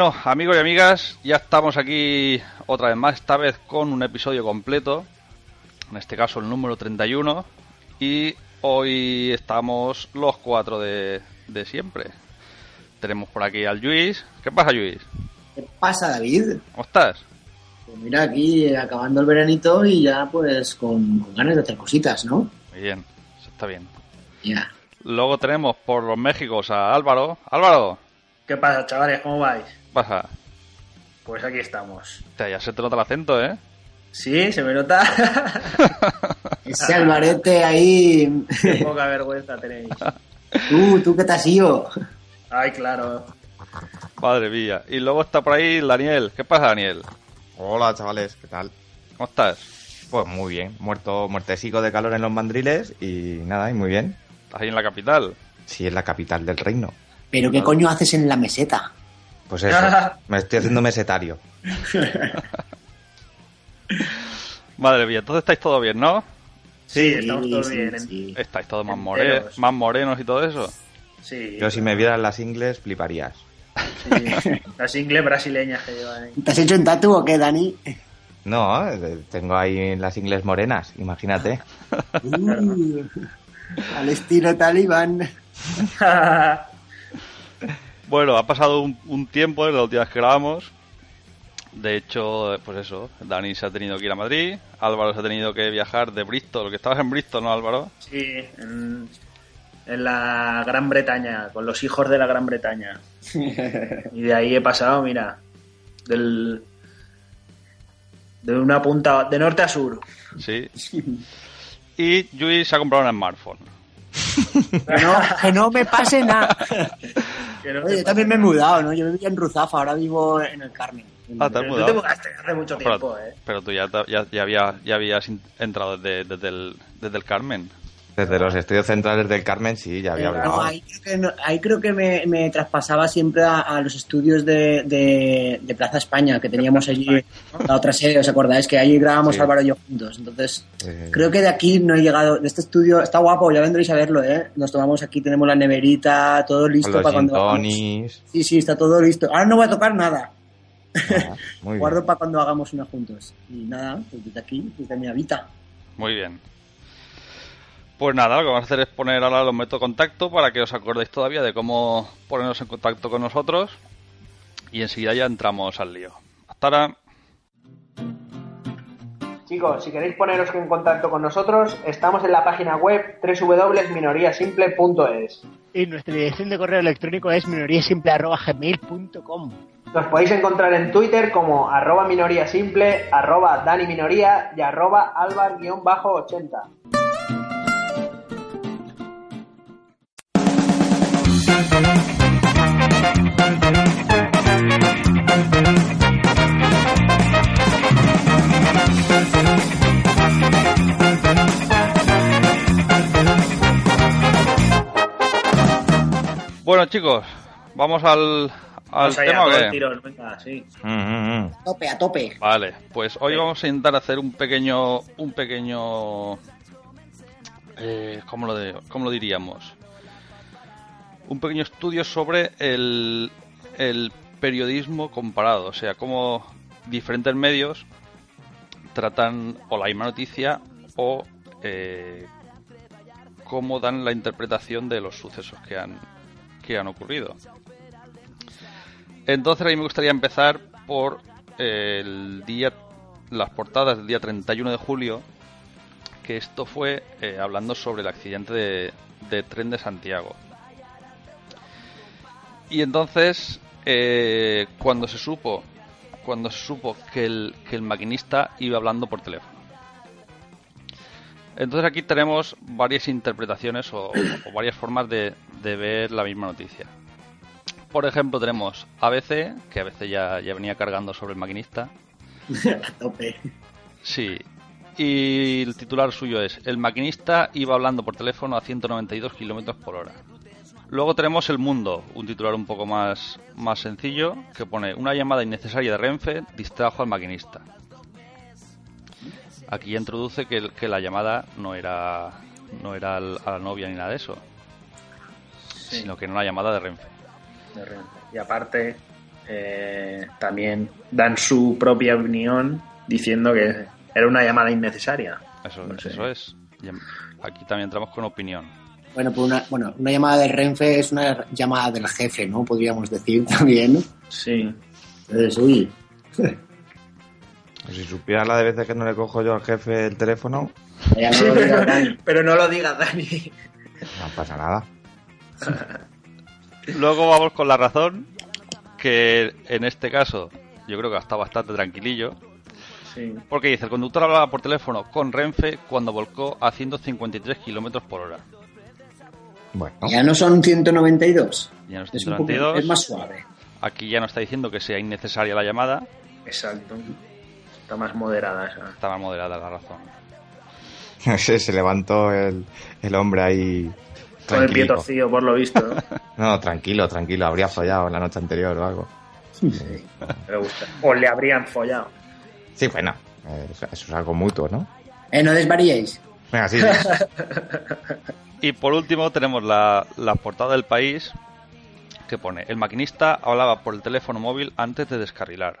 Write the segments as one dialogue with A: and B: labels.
A: Bueno, amigos y amigas, ya estamos aquí otra vez más, esta vez con un episodio completo, en este caso el número 31, y hoy estamos los cuatro de, de siempre. Tenemos por aquí al Luis. ¿Qué pasa, Luis?
B: ¿Qué pasa, David?
A: ¿Cómo estás?
B: Pues mira, aquí acabando el veranito y ya pues con, con ganas de hacer cositas, ¿no?
A: Muy bien, eso está bien.
B: Ya.
A: Luego tenemos por los Méxicos a Álvaro. Álvaro,
C: ¿Qué pasa, chavales? ¿Cómo vais?
A: ¿Qué pasa?
C: Pues aquí estamos.
A: Ya se te nota el acento, ¿eh?
C: ¿Sí? ¿Se me nota?
B: Ese albarete ahí.
C: Qué poca vergüenza tenéis.
B: Tú, tú que te has ido.
C: Ay, claro.
A: Madre mía. Y luego está por ahí Daniel. ¿Qué pasa, Daniel?
D: Hola chavales, ¿qué tal?
A: ¿Cómo estás?
D: Pues muy bien, muerto, muertecico de calor en los mandriles y nada, y muy bien.
A: ¿Estás ahí en la capital?
D: Sí, es la capital del reino.
B: Pero ¿qué coño haces en la meseta?
D: Pues eso, me estoy haciendo mesetario.
A: Madre mía, entonces estáis todos bien, ¿no?
C: Sí, estamos todos
B: sí,
C: bien.
B: sí.
A: Estáis todos más, more- más morenos y todo eso.
C: Sí.
D: Yo si me vieras las ingles fliparías.
C: sí. Las ingles brasileñas que llevan ahí.
B: ¿Te has hecho un tatu o qué, Dani?
D: No, eh, tengo ahí las ingles morenas, imagínate.
B: Uh, al estilo talibán.
A: Bueno, ha pasado un, un tiempo desde la última vez que grabamos. De hecho, pues eso, Dani se ha tenido que ir a Madrid, Álvaro se ha tenido que viajar de Bristol, que estabas en Bristol, ¿no, Álvaro?
C: Sí, en, en la Gran Bretaña, con los hijos de la Gran Bretaña. Y de ahí he pasado, mira, del de una punta de norte a sur.
A: Sí. Y Luis se ha comprado un smartphone.
B: Que no, que no me pase nada.
C: Que no
B: Oye,
C: te
B: yo también me he mudado, ¿no? Yo vivía en Ruzafa, ahora vivo en el Carmen.
A: Ah, te has.
C: Pero tú
A: mudado.
C: te mudaste hace mucho
A: Pero,
C: tiempo, ¿eh?
A: pero tú ya, ya, ya, había- ya habías entrado desde, desde, el, desde el Carmen.
D: Desde los estudios centrales del Carmen sí, ya había
B: Pero
D: hablado.
B: no, ahí creo que, no- ahí creo que me, me traspasaba siempre a, a los estudios de, de- de Plaza España que teníamos allí, la otra sede, ¿os acordáis? Que allí grabamos
D: Sí.
B: Álvaro y yo juntos. Entonces,
D: Eh,
B: creo que de aquí no he llegado. De este estudio está guapo, ya vendréis a verlo, ¿eh? Nos tomamos aquí, tenemos la neverita, todo listo
D: los
B: para cuando. hagamos-
D: tonics.
B: Sí, sí, está todo listo. Ahora no voy a tocar nada.
D: Ah, muy
B: Guardo
D: bien.
B: para cuando hagamos una juntos. Y nada, pues desde aquí, desde mi habita.
A: Muy bien. Pues nada, lo que vamos a hacer es poner ahora los métodos de contacto para que os acordéis todavía de cómo ponernos en contacto con nosotros. Y enseguida ya entramos al lío. Hasta ahora.
C: Chicos, si queréis poneros en contacto con nosotros, estamos en la página web www.minoriasimple.es.
E: Y nuestra dirección de correo electrónico es minoriasimple.gmail.com
C: Nos podéis encontrar en Twitter como arroba minoriasimple, arroba daniminoría y arroba albar-80.
A: Bueno, chicos, vamos al, al
C: allá,
A: tema.
C: el tirón, venga, sí.
D: Mm, mm, mm.
B: A tope, a tope.
A: Vale, pues hoy vamos a intentar hacer un pequeño, un pequeño, eh, ¿cómo, lo de- cómo lo diríamos? Un pequeño estudio sobre el, el periodismo comparado, o sea, cómo diferentes medios tratan o la misma noticia o eh, cómo dan la interpretación de los sucesos que han, han ocurrido. Entonces a mí me gustaría empezar por eh, el día, las portadas del día 31 de julio, que esto fue eh, hablando sobre el accidente de, de tren de Santiago. Y entonces, eh, cuando se supo, cuando se supo que el, que el maquinista iba hablando por teléfono. Entonces aquí tenemos varias interpretaciones o, o varias formas de, de ver la misma noticia. Por ejemplo, tenemos ABC, que a veces ya, ya venía cargando sobre el maquinista.
B: a tope.
A: Sí. Y el titular suyo es: El maquinista iba hablando por teléfono a 192 kilómetros por hora. Luego tenemos El Mundo, un titular un poco más, más sencillo, que pone: Una llamada innecesaria de Renfe distrajo al maquinista. Aquí introduce que, el- que la llamada no era, no era al- a la novia ni nada de eso,
C: Sí,
A: sino que era una llamada de Renfe.
C: de Renfe. Y aparte, eh, también dan su propia opinión diciendo que era una llamada innecesaria.
A: Eso,
C: No sé.
A: eso es. Em- Aquí también entramos con opinión.
B: Bueno, pues una, bueno, una llamada del Renfe es una llamada del jefe, ¿no? Podríamos decir también. ¿no?
C: Sí.
B: Entonces, uy,
D: si supieras la de veces que no le cojo yo al jefe el teléfono,
B: ya no lo digas, Dani.
C: pero no lo digas, Dani.
D: no pasa nada.
A: Luego vamos con la razón, que en este caso yo creo que está bastante tranquilillo,
C: Sí.
A: porque dice, el conductor hablaba por teléfono con Renfe cuando volcó a 153 kilómetros por hora.
D: Bueno,
B: Ya no son 192.
A: Ya no es
B: Es, un poco,
A: 192.
B: es más suave.
A: Aquí ya no está diciendo que sea innecesaria la llamada,
C: Exacto. Está más moderada esa.
A: está más moderada la razón.
D: se, se levantó el, el hombre ahí.
C: Con el pie torcido, por lo visto. ¿no?
D: No, tranquilo, tranquilo. Habría follado la noche anterior o algo.
C: Me gusta. O le habrían follado.
D: Sí, bueno, eh, eso es algo mutuo, ¿no?
B: Eh, no desvariéis.
D: Venga, sí.
A: Y por último tenemos la, la portada del país que pone, el maquinista hablaba por el teléfono móvil antes de descarrilar.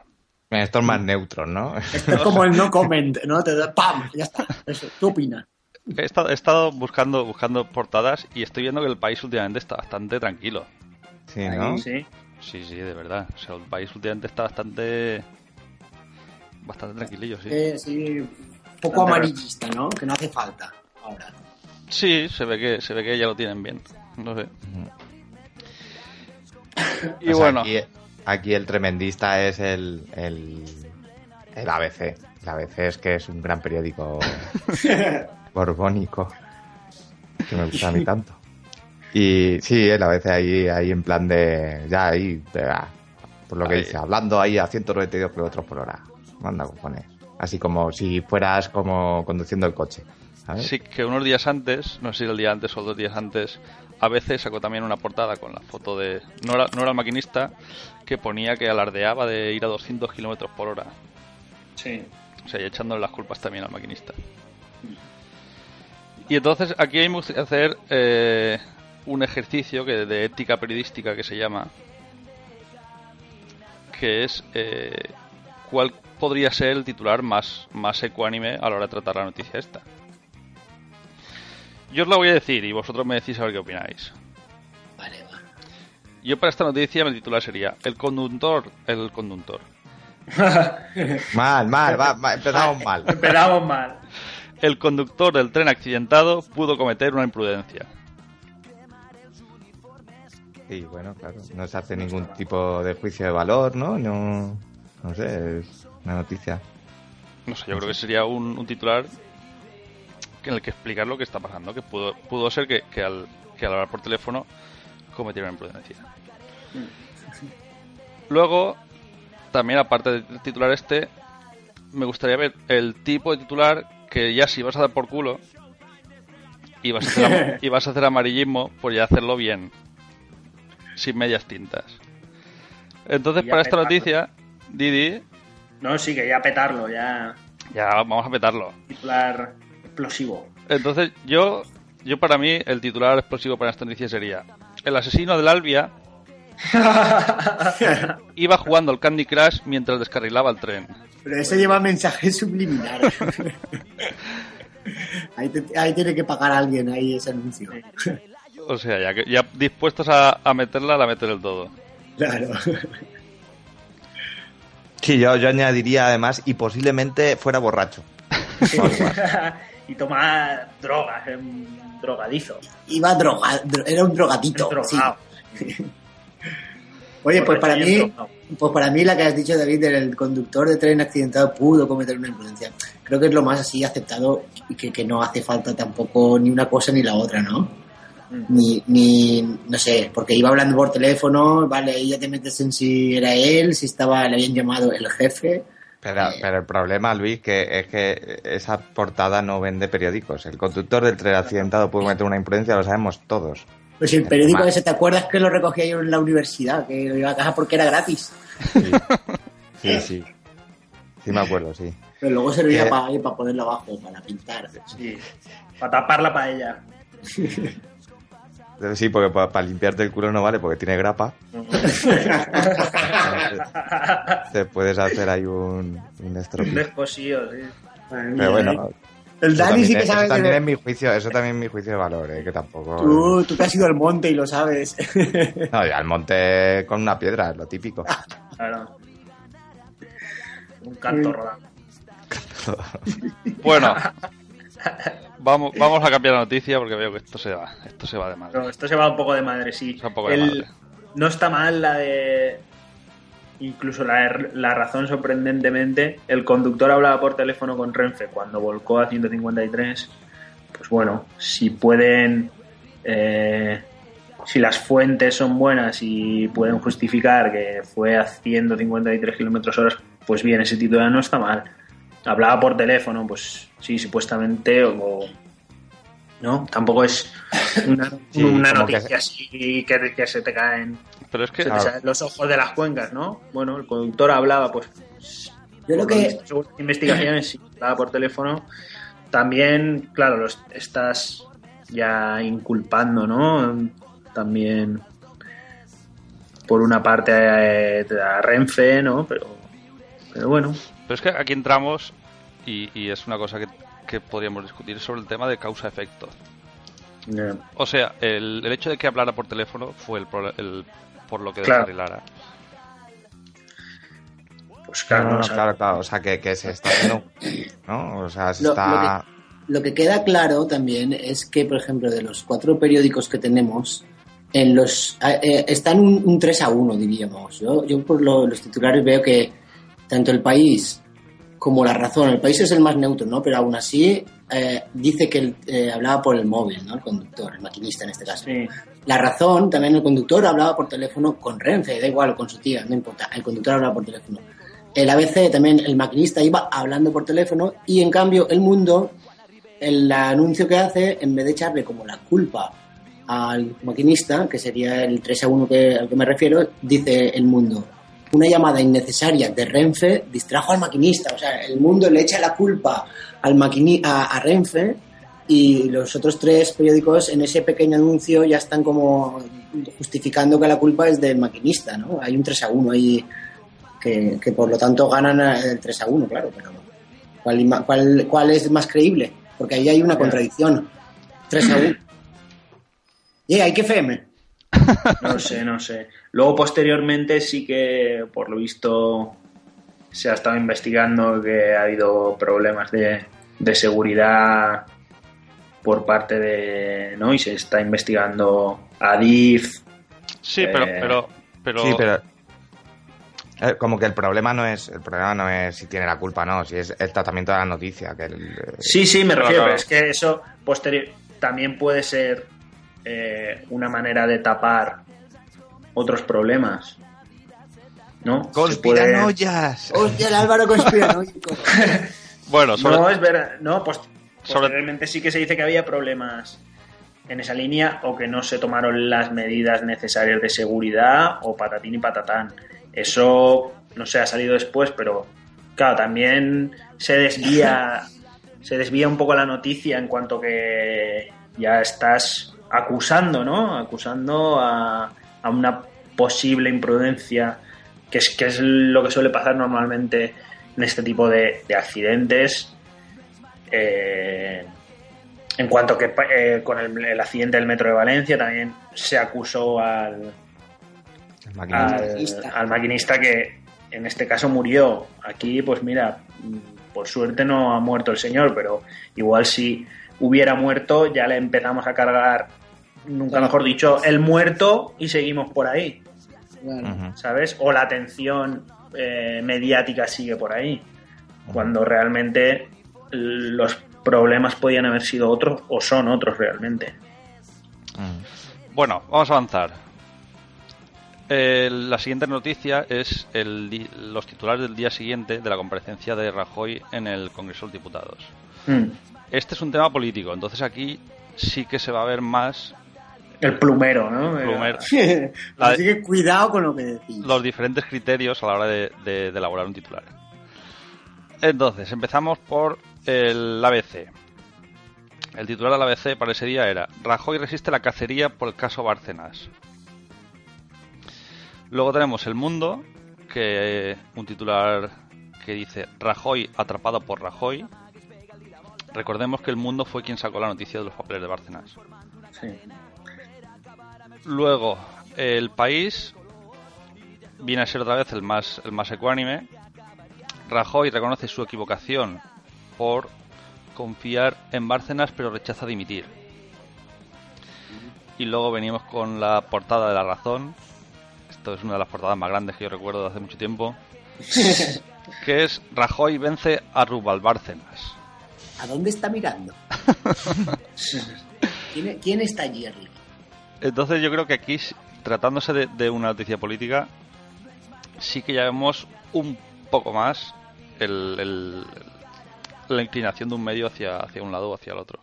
D: Esto es más neutro, ¿no?
B: Esto es como el no comment, ¿no? Te da ¡pam! Ya está. Eso. ¿Qué opinas?
A: He estado, he estado buscando, buscando portadas y estoy viendo que el país últimamente está bastante tranquilo.
D: Sí, ¿no?
C: Sí.
A: Sí, sí, de verdad. O sea, el país últimamente está bastante... Bastante tranquilillo, sí.
B: Eh, sí, un poco amarillista, ¿no? Que no hace falta ahora.
A: Sí, se ve que, se ve que ya lo tienen bien. No sé. Y
D: O sea,
A: bueno,
D: Aquí, aquí el tremendista es el, el, el ABC. El ABC es que es un gran periódico borbónico. Que me gusta a mí tanto. Y sí, el ABC ahí, ahí en plan de. Ya ahí, de- ah, por lo que
A: Ahí.
D: dice, hablando ahí a 192 kilómetros por hora. Manda cojones. Así como si fueras como conduciendo el coche. ¿sabes?
A: sí que unos días antes, no sé si el día antes o dos días antes, a veces sacó también una portada con la foto de... No era, no era el maquinista, que ponía que alardeaba de ir a 200 kilómetros por hora.
C: Sí.
A: O sea, y echándole las culpas también al maquinista. Y entonces aquí hay gustaría hacer eh, un ejercicio que de ética periodística que se llama, que es eh, cuál podría ser el titular más, más ecuánime a la hora de tratar la noticia esta. Yo os la voy a decir y vosotros me decís a ver qué opináis.
B: Vale, va.
A: Yo para esta noticia mi titular sería El conductor, el conductor.
D: Mal, mal, va, va, empezamos mal.
C: Empezamos mal.
A: El conductor del tren accidentado pudo cometer una imprudencia.
D: Sí, bueno, claro. No se hace ningún tipo de juicio de valor, ¿no? No, no sé, es una noticia.
A: No sé, yo creo que sería un, un titular en el que explicar lo que está pasando, que pudo, pudo ser que, que al, que al hablar por teléfono cometiera una imprudencia. Luego, también aparte del titular este, me gustaría ver el tipo de titular que ya si vas a dar por culo y vas a hacer, y vas a hacer amarillismo, pues ya hacerlo bien, sin medias tintas. Entonces, para esta
C: petarlo.
A: noticia, Didi,
C: No, sí, que ya petarlo, ya
A: ya vamos a petarlo.
C: titular explosivo.
A: Entonces, yo, yo para mí, el titular explosivo para esta noticia sería: El asesino del Albia iba jugando al Candy Crush mientras descarrilaba el tren.
B: Pero eso lleva mensajes subliminares. ahí, te- ahí tiene que pagar alguien ahí ese anuncio.
A: O sea, ya, que, ya dispuestos a, a meterla, la meten del todo.
B: Claro.
D: Sí, yo, yo añadiría además, y posiblemente fuera borracho.
C: y tomar drogas, un drogadizo.
B: Iba drogado, era un drogadito. Sí. Oye, pues para
C: y
B: mí,
C: drogado.
B: pues para mí la que has dicho David, del conductor de tren accidentado pudo cometer una imprudencia. Creo que es lo más así aceptado y que, que no hace falta tampoco ni una cosa ni la otra, ¿no?
C: Mm.
B: Ni, ni, no sé, porque iba hablando por teléfono, vale, ahí ya te metes en si era él, si estaba, le habían llamado el jefe.
D: Pero, pero el problema, Luis, que es que esa portada no vende periódicos. El conductor del tren accidentado pudo cometer una imprudencia, lo sabemos todos.
B: Pues el periódico
D: Mal.
B: ese, ¿te acuerdas que lo recogía yo en la universidad? Que lo iba a casa porque era gratis.
D: Sí, sí. Sí, Sí me acuerdo, sí.
B: Pero luego servía
D: Eh.
B: para, para ponerlo abajo, para pintar.
C: Sí, para tapar la paella.
D: Sí, porque para limpiarte el culo no vale porque tiene grapa. Te puedes hacer ahí un, un
C: Un sí.
D: Pero bueno,
B: ¿eh? El
D: eso
B: Dani sí
D: también
B: que
D: es-
B: sabe
D: eso también
B: que...
D: es mi juicio, eso también es mi juicio de valor, eh, que tampoco.
B: Tú, tú te has ido al monte y lo sabes.
D: No, y al monte con una piedra, es lo típico.
C: Claro. Un canto rodando.
A: Bueno, vamos, vamos a cambiar la noticia porque veo que esto se va, esto se va de madre.
C: Pero esto se va un poco de madre, sí.
A: Un poco de madre.
C: No está mal la de. Incluso la, la razón, sorprendentemente. El conductor hablaba por teléfono con Renfe cuando volcó a 153. Pues bueno, si pueden. eh, si las fuentes son buenas y pueden justificar que fue a 153 kilómetros horas, pues bien, ese titular no está mal. Hablaba por teléfono, pues sí, supuestamente, o. ¿No? Tampoco es una,
D: Sí,
C: una
D: como que
C: noticia así que, que se te caen
A: Pero es que
C: se te
D: Claro.
C: salen los ojos de las cuencas, ¿no? Bueno, el conductor hablaba, pues.
B: Yo lo
C: por
B: que...
C: según las investigaciones, sí, hablaba por teléfono. También, claro, los estás ya inculpando, ¿no? También por una parte eh, a Renfe, ¿no? Pero, pero bueno,
A: Pero es que aquí entramos y, y es una cosa que, que podríamos discutir sobre el tema de causa-efecto. O sea, el, el hecho de que hablara por teléfono fue el, el- por lo que
C: Claro.
A: descarrilara.
C: pues
D: No,
C: claro,
D: no, no,
C: o sea,
D: claro, claro, o sea, que, que se está ¿no? O sea, se
B: Lo-
D: está...
B: Lo que queda claro también es que, por ejemplo, de los cuatro periódicos que tenemos, en los eh, eh, están un, un 3 a 1, diríamos. Yo, yo por lo- los titulares veo que tanto el país como la razón, el país es el más neutro, ¿no? Pero aún así eh, dice que eh, hablaba por el móvil, ¿no? El conductor, el maquinista en este caso.
C: sí,
B: La razón, también el conductor hablaba por teléfono con Renfe, da igual, o con su tía, no importa, el conductor hablaba por teléfono. El ABC también, el maquinista iba hablando por teléfono y en cambio el mundo, el anuncio que hace, en vez de echarle como la culpa al maquinista, que sería el 3 a 1 que, al que me refiero, dice el mundo, una llamada innecesaria de Renfe distrajo al maquinista, o sea, el mundo le echa la culpa al maquini a, a Renfe y los otros tres periódicos en ese pequeño anuncio ya están como justificando que la culpa es del maquinista, ¿no? Hay un 3 a 1 ahí que, que por lo tanto ganan el 3 a 1, claro, pero ¿cuál, cuál, cuál es más creíble? Porque ahí hay una contradicción. 3 a 1. Y hay que FM.
C: No sé, no sé. Luego, posteriormente, sí que, por lo visto, se ha estado investigando que ha habido problemas de, de seguridad por parte de. ¿no? Y se está investigando a DIF.
A: Sí, pero,
C: Eh,
A: pero, pero,
D: Sí, pero... eh, como que el problema no es el problema no es si tiene la culpa no si es el tratamiento de la noticia que el, eh,
C: Sí, sí, me refiero,
A: claro.
C: pero es que eso posterior también puede ser eh, una manera de tapar otros problemas. ¿no? Se puede-
D: conspiranoias
B: Hostia, el Álvaro conspiranoico.
A: bueno, sobre,
C: No, es verdad. No, pues
A: Sobre-
C: posteriormente sí que se dice que había problemas en esa línea o que no se tomaron las medidas necesarias de seguridad o patatín y patatán. Eso no sé, ha salido después, pero claro, también se desvía se desvía un poco la noticia en cuanto que ya estás acusando, ¿no? Acusando a, a una posible imprudencia, que es, que es lo que suele pasar normalmente en este tipo de, de accidentes. Eh, en cuanto que eh, con el, el accidente del metro de Valencia también se acusó al,
D: El maquinista.
C: al,
B: maquinista.
C: al maquinista que en este caso murió. Aquí, pues mira, por suerte no ha muerto el señor, pero igual si hubiera muerto ya le empezamos a cargar, nunca
B: Claro.
C: mejor dicho, el muerto y seguimos por ahí,
B: Claro.
C: ¿sabes? O la atención eh, mediática sigue por ahí, cuando realmente los problemas podían haber sido otros o son otros realmente.
A: Bueno, vamos a avanzar. Eh, la siguiente noticia es el los titulares del día siguiente de la comparecencia de Rajoy en el Congreso de los Diputados.
C: Mm.
A: Este es un tema político, entonces aquí sí que se va a ver más
C: El plumero, ¿no?
A: plumero. La de-
B: Así que cuidado con lo que decís.
A: los diferentes criterios a la hora de, de- de elaborar un titular. Entonces, empezamos por el ABC. El titular de la ABC para ese día era Rajoy resiste la cacería por el caso Bárcenas. Luego tenemos El Mundo, que un titular que dice Rajoy atrapado por Rajoy. Recordemos que El Mundo fue quien sacó la noticia de los papeles de Bárcenas.
C: Sí.
A: Luego, El País viene a ser otra vez el más, el más ecuánime. Rajoy reconoce su equivocación por confiar en Bárcenas pero rechaza dimitir. Y luego venimos con la portada de La Razón. Esto es una de las portadas más grandes que yo recuerdo de hace mucho tiempo. que es Rajoy vence a Rubal Bárcenas.
B: ¿A dónde está mirando? ¿Quién, quién está allí arriba?
A: Entonces yo creo que aquí, tratándose de, de una noticia política, sí que ya vemos un poco más el, el- la inclinación de un medio hacia, hacia un lado o hacia el otro.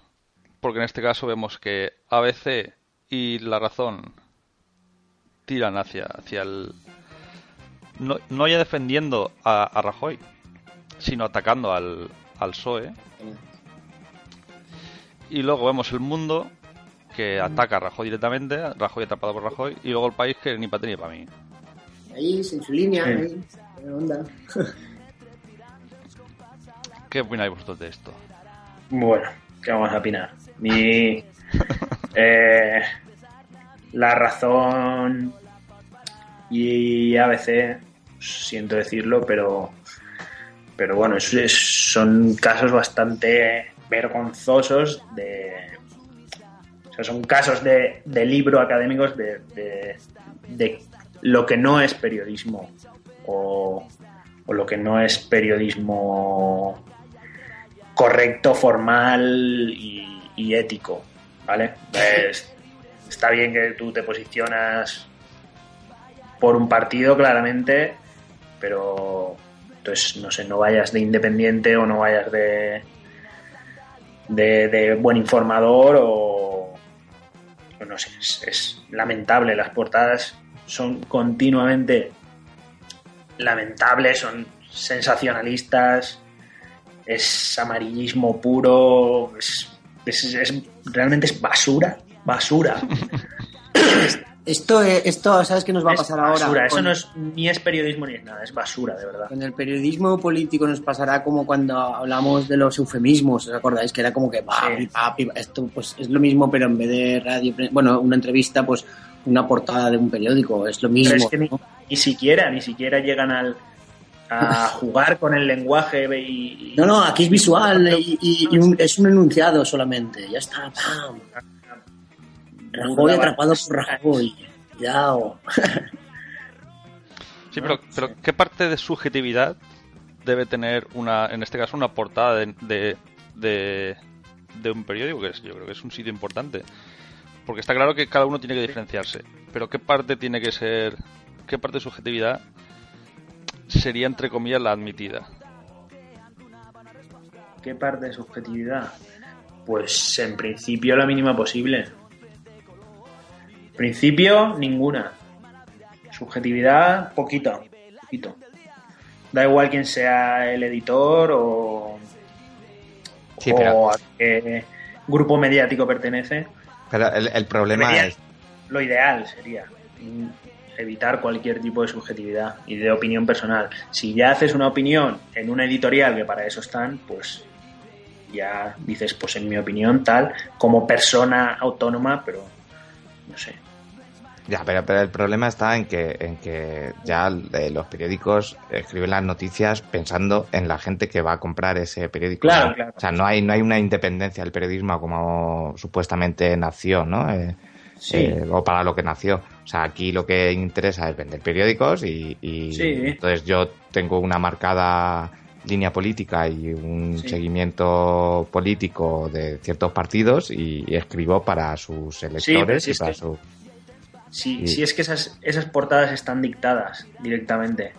A: Porque en este caso vemos que ABC y La Razón tiran hacia, hacia el... No, no ya defendiendo a, a Rajoy, sino atacando al, al PSOE. Y luego vemos el mundo que ataca a Rajoy directamente, Rajoy atrapado por Rajoy, y luego el país que ni para ti ni para mí.
B: Ahí, en su línea,
C: Sí.
B: ahí. ¿Qué onda?
A: ¿Qué opináis vosotros de esto?
C: Bueno, ¿qué vamos a opinar? Mi. eh, la razón y ABC, siento decirlo, pero. Pero bueno, es- es- son casos bastante vergonzosos de. Son casos de, de libro académicos de, de, lo que no es periodismo o, o lo que no es periodismo correcto, formal y, ético, ¿vale? Pues, está bien que tú te posicionas por un partido, claramente, pero entonces, no sé, no vayas de independiente o no vayas de, de, de buen informador o, no sé, es, es lamentable. Las portadas son continuamente lamentables, son sensacionalistas, es amarillismo puro, es, es- es- realmente es basura, basura.
B: Esto, eh, esto, ¿sabes qué nos va a
C: Es
B: pasar ahora?
C: basura. Eso no es, ni es periodismo ni es nada, es basura, de verdad.
B: Con el periodismo político nos pasará como cuando hablamos de los eufemismos, ¿os acordáis? Que era como que,
C: Sí.
B: pipa. esto pues es lo mismo, pero en vez de radio, bueno, una entrevista, pues una portada de un periódico, es lo mismo.
C: Pero es que ni, siquiera, ni siquiera llegan al, a jugar con el lenguaje y... y-
B: No, no, aquí es visual y, y- y un- es un enunciado solamente, ya está, pam. Rajoy atrapado por Rajoy, cuidado.
A: Sí, pero, pero ¿qué parte de subjetividad debe tener una, en este caso, una portada de, de, de, de un periódico? Que es, yo creo que es un sitio importante. Porque está claro que cada uno tiene que diferenciarse. Pero ¿qué parte tiene que ser, qué parte de subjetividad sería, entre comillas, la admitida?
C: ¿Qué parte de subjetividad? Pues en principio la mínima posible. Principio, ninguna. Subjetividad, poquito. poquito. Da igual quién sea el editor o,
D: Sí,
C: o a qué grupo mediático pertenece.
D: Pero el, el problema es.
C: Lo ideal sería evitar cualquier tipo de subjetividad y de opinión personal. Si ya haces una opinión en una editorial, que para eso están, pues ya dices, pues en mi opinión tal, como persona autónoma, pero no sé.
D: Ya, pero, pero el problema está en que, en que ya eh, los periódicos escriben las noticias pensando en la gente que va a comprar ese periódico.
C: Claro,
D: ¿no?
C: claro.
D: O sea, no hay, no hay una independencia del periodismo como supuestamente nació, ¿no? Eh,
C: Sí.
D: eh, o para lo que nació. O sea, aquí lo que interesa es vender periódicos y, y
C: Sí.
D: entonces yo tengo una marcada línea política y un
C: Sí.
D: seguimiento político de ciertos partidos y, y escribo para sus electores y para su...
C: Si, si es que esas, esas portadas están dictadas directamente.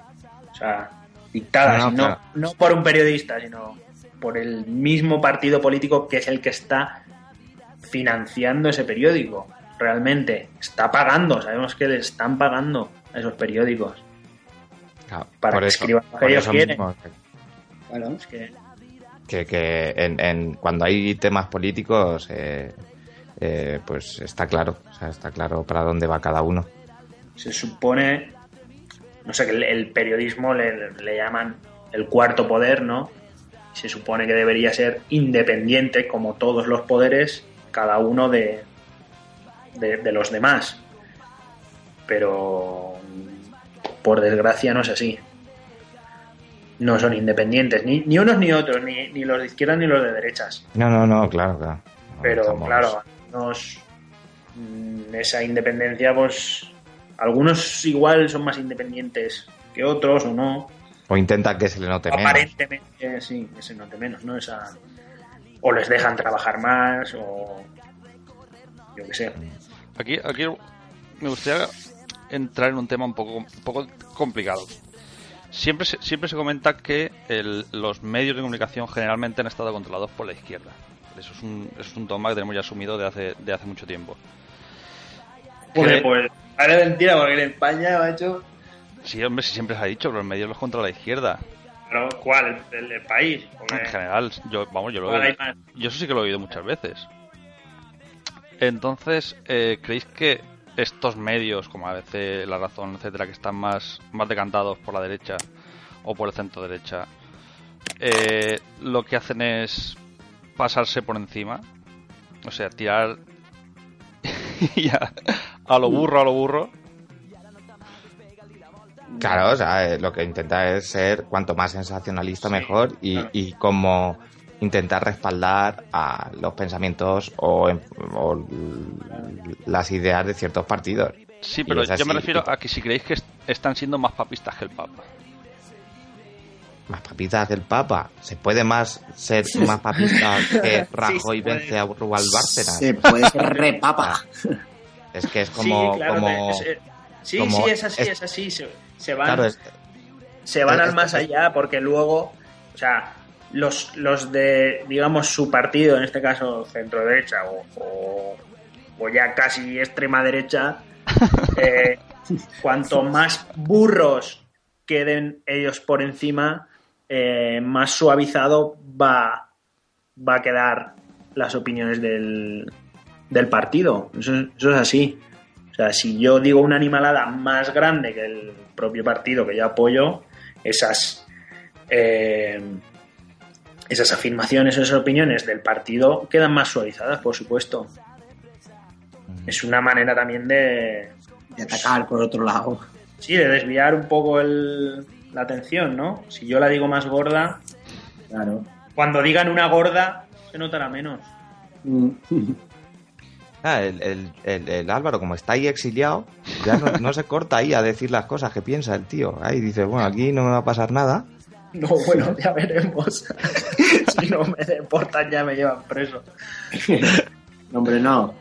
C: O sea, dictadas,
D: No, no,
C: no,
D: claro.
C: no por un periodista, sino por el mismo partido político que es el que está financiando ese periódico. Realmente, está pagando, sabemos que le están pagando a esos periódicos.
D: Claro,
C: para
D: por
C: que
D: eso-
C: escriban lo que ellos quieren.
D: mismo,
B: Claro.
C: Es que
D: que, que en, en- cuando hay temas políticos, eh, eh, pues está claro, o sea, está claro para dónde va cada uno.
C: Se supone, no sé, que el, el periodismo le, le llaman el cuarto poder, ¿no? Se supone que debería ser independiente, como todos los poderes, cada uno de, de, de los demás. Pero, por desgracia, no es así. No son independientes, ni, ni unos ni otros, ni, ni los de izquierda ni los de derechas.
D: No, no, no, claro, claro. No,
C: Pero
D: estamos-
C: claro, nos, mm, esa independencia, pues algunos igual son más independientes que otros o no.
D: O intenta que se le note menos.
C: Aparentemente sí, que se note menos, ¿no? Esa, o les dejan trabajar más o yo qué sé.
A: Aquí, aquí me gustaría entrar en un tema un poco, un poco complicado. Siempre se, siempre se comenta que el- los medios de comunicación generalmente han estado controlados por la izquierda. Eso es un, eso es un toma que tenemos ya asumido de hace, de hace mucho tiempo.
C: Joder,
A: Que-
C: pues parece mentira porque en España, macho.
A: Sí, hombre, sí siempre se ha dicho, pero los medios los controla la izquierda.
C: Pero, ¿cuál? ¿El, el- el país? Porque
A: En general, yo, vamos, yo lo he. Yo eso sí que lo he oído muchas veces. Entonces, eh, ¿creéis que estos medios, como a veces La Razón, etcétera, que están más, más decantados por la derecha o por el centro derecha, eh, lo que hacen es pasarse por encima? O sea, tirar a, a lo burro, a lo burro.
D: Claro, o sea, eh, lo que intenta es ser cuanto más sensacionalista mejor y,
C: claro.
D: y como intentar respaldar a los pensamientos o, o las ideas de ciertos partidos.
A: Sí, pero yo me refiero a que si creéis que est- están siendo más papistas que el Papa.
D: Más papistas del Papa. ¿Se puede más ser más papista que Rajoy vence a Rubal Bárcenas?
B: Se puede ser repapa.
D: Es que es como...
C: sí, claro,
D: como
C: es- es- sí,
D: como-
C: sí, es así,
D: es-
C: es, así. Se, se van,
D: claro, es-
C: se van
D: es-
C: al más allá porque luego, o sea, los, los de, digamos, su partido, en este caso centro derecha o, o, o ya casi extrema derecha, eh, cuanto más burros queden ellos por encima, eh, más suavizado va, va a quedar las opiniones del, del partido. Eso, es- eso es así. O sea, si yo digo una animalada más grande que el propio partido que yo apoyo, esas, eh, esas afirmaciones, esas opiniones del partido quedan más suavizadas, por supuesto. Es una manera también de,
B: De atacar por otro lado.
C: sí, de desviar un poco el- la atención, ¿no? Si yo la digo más gorda,
B: Claro.
C: cuando digan una gorda, se notará menos.
B: Mm.
D: Ah, el, el- el- el Álvaro, como está ahí exiliado, ya no, no se corta ahí a decir las cosas que piensa el tío. Ahí dice, bueno, aquí no me va a pasar nada.
C: No, bueno, ya veremos. si no me deportan, ya me llevan preso.
B: No, hombre, no.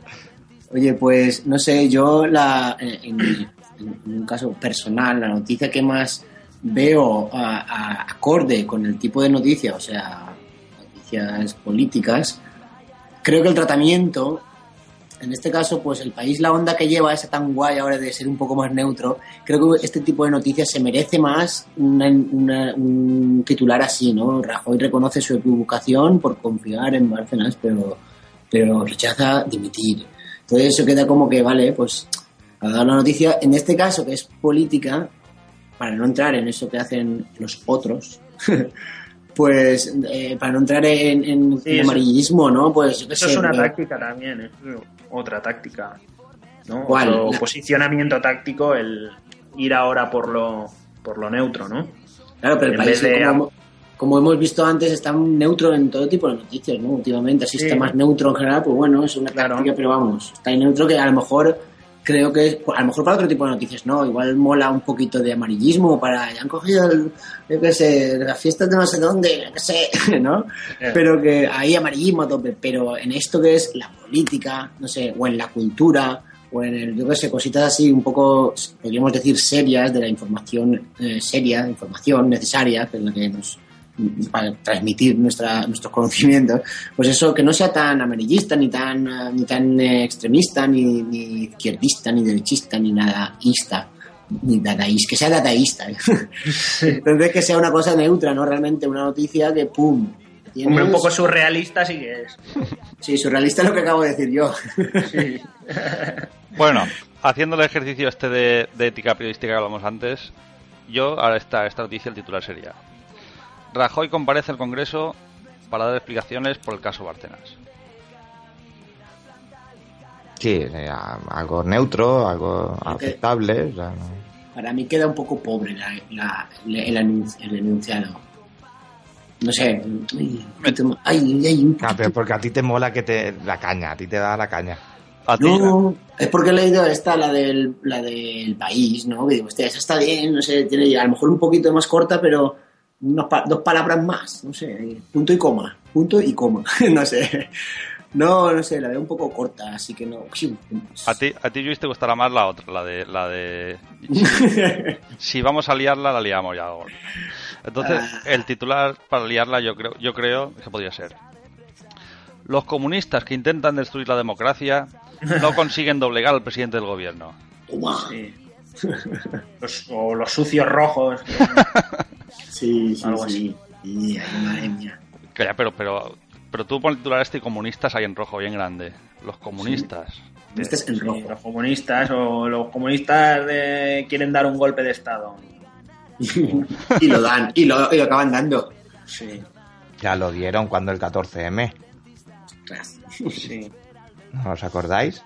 B: Oye, pues no sé, yo la, en, en- en un caso personal, la noticia que más veo a- a- acorde con el tipo de noticia, o sea, noticias políticas, creo que el tratamiento, en este caso, pues el país, la onda que lleva esa tan guay ahora de ser un poco más neutro, creo que este tipo de noticias se merece más una- una- un titular así, ¿no? Rajoy reconoce su equivocación por confiar en Bárcenas, pero pero rechaza dimitir. Entonces eso queda como que, vale, pues ha dado la noticia, en este caso que es política, para no entrar en eso que hacen los otros, pues eh, para no entrar en, en-
C: Sí,
B: en amarillismo, ¿no? Pues yo
C: Eso
B: sé,
C: es una
B: pero-
C: táctica también, es otra táctica. ¿no?
B: ¿Cuál?
C: Otro
B: La-
C: posicionamiento táctico, el ir ahora por lo, por lo neutro, ¿no?
B: Claro, pero el
C: en
B: país,
C: vez de-
B: como, como hemos visto antes, está neutro en todo tipo de noticias, ¿no? Últimamente, así
C: Sí.
B: está más neutro en general, pues bueno, es una
C: Claro.
B: táctica, pero vamos, está neutro que a lo mejor creo que es, a lo mejor para otro tipo de noticias, no, igual mola un poquito de amarillismo para, ya han cogido, el, yo qué sé, las fiestas de no sé dónde, yo qué sé, ¿no?
C: Eh.
B: Pero que hay amarillismo a tope, pero en esto que es la política, no sé, o en la cultura, o en el, yo qué sé, cositas así un poco, podríamos decir, serias de la información eh, seria, información necesaria, que es la que nos para transmitir nuestra, nuestros conocimientos, pues eso, que no sea tan amarillista, ni tan, ni tan eh, extremista, ni, ni izquierdista, ni derechista, ni nadaísta, ni dadaísta, que sea dadaísta. Entonces que sea una cosa neutra, ¿no? Realmente una noticia que, ¡pum!, tienes...
C: Hombre, un poco surrealista sí que es.
B: Sí, surrealista es lo que acabo de decir yo.
C: Sí.
A: Bueno, haciendo el ejercicio este de, de ética periodística que hablamos antes, yo, ahora esta, esta noticia, el titular sería Rajoy comparece al Congreso para dar explicaciones por el caso Barcenas.
D: Sí, eh, algo neutro, algo aceptable. o sea, no-
B: Para mí queda un poco pobre la, la- el, anuncio, el enunciado. No sé. Ay, ay, ay, un
D: Ah, pero porque a ti te mola que te la caña, a ti te da la caña.
A: A ti,
B: No, es porque he leído esta, la del, la del país, ¿no? Que digo, hostia, esa está bien, no sé, tiene a lo mejor un poquito más corta, pero unas pa- dos palabras más, no sé, ahí, punto y coma, punto y coma, no sé. No, no sé, la veo un poco corta, así que no.
A: a ti, a ti Luis, te gustará más la otra, la de... La de si vamos a liarla, la liamos ya ahora. Entonces,
B: Ah.
A: el titular para liarla yo creo, yo creo que podría ser. Los comunistas que intentan destruir la democracia no consiguen doblegar al presidente del gobierno.
B: Toma.
C: Sí. Los- o los sucios rojos.
B: Sí, sí,
C: Algo
B: sí. Y, ay, madre mía.
A: Pero, pero, pero tú pon el titular este y comunistas ahí en rojo bien grande. Los comunistas.
B: Este es en
C: Sí,
B: rojo.
C: los comunistas o los comunistas de- quieren dar un golpe de estado.
B: y lo dan, y lo, y lo acaban dando.
C: Sí,
D: Ya lo dieron cuando el 14M.
B: Ostras.
C: sí.
D: ¿No os acordáis?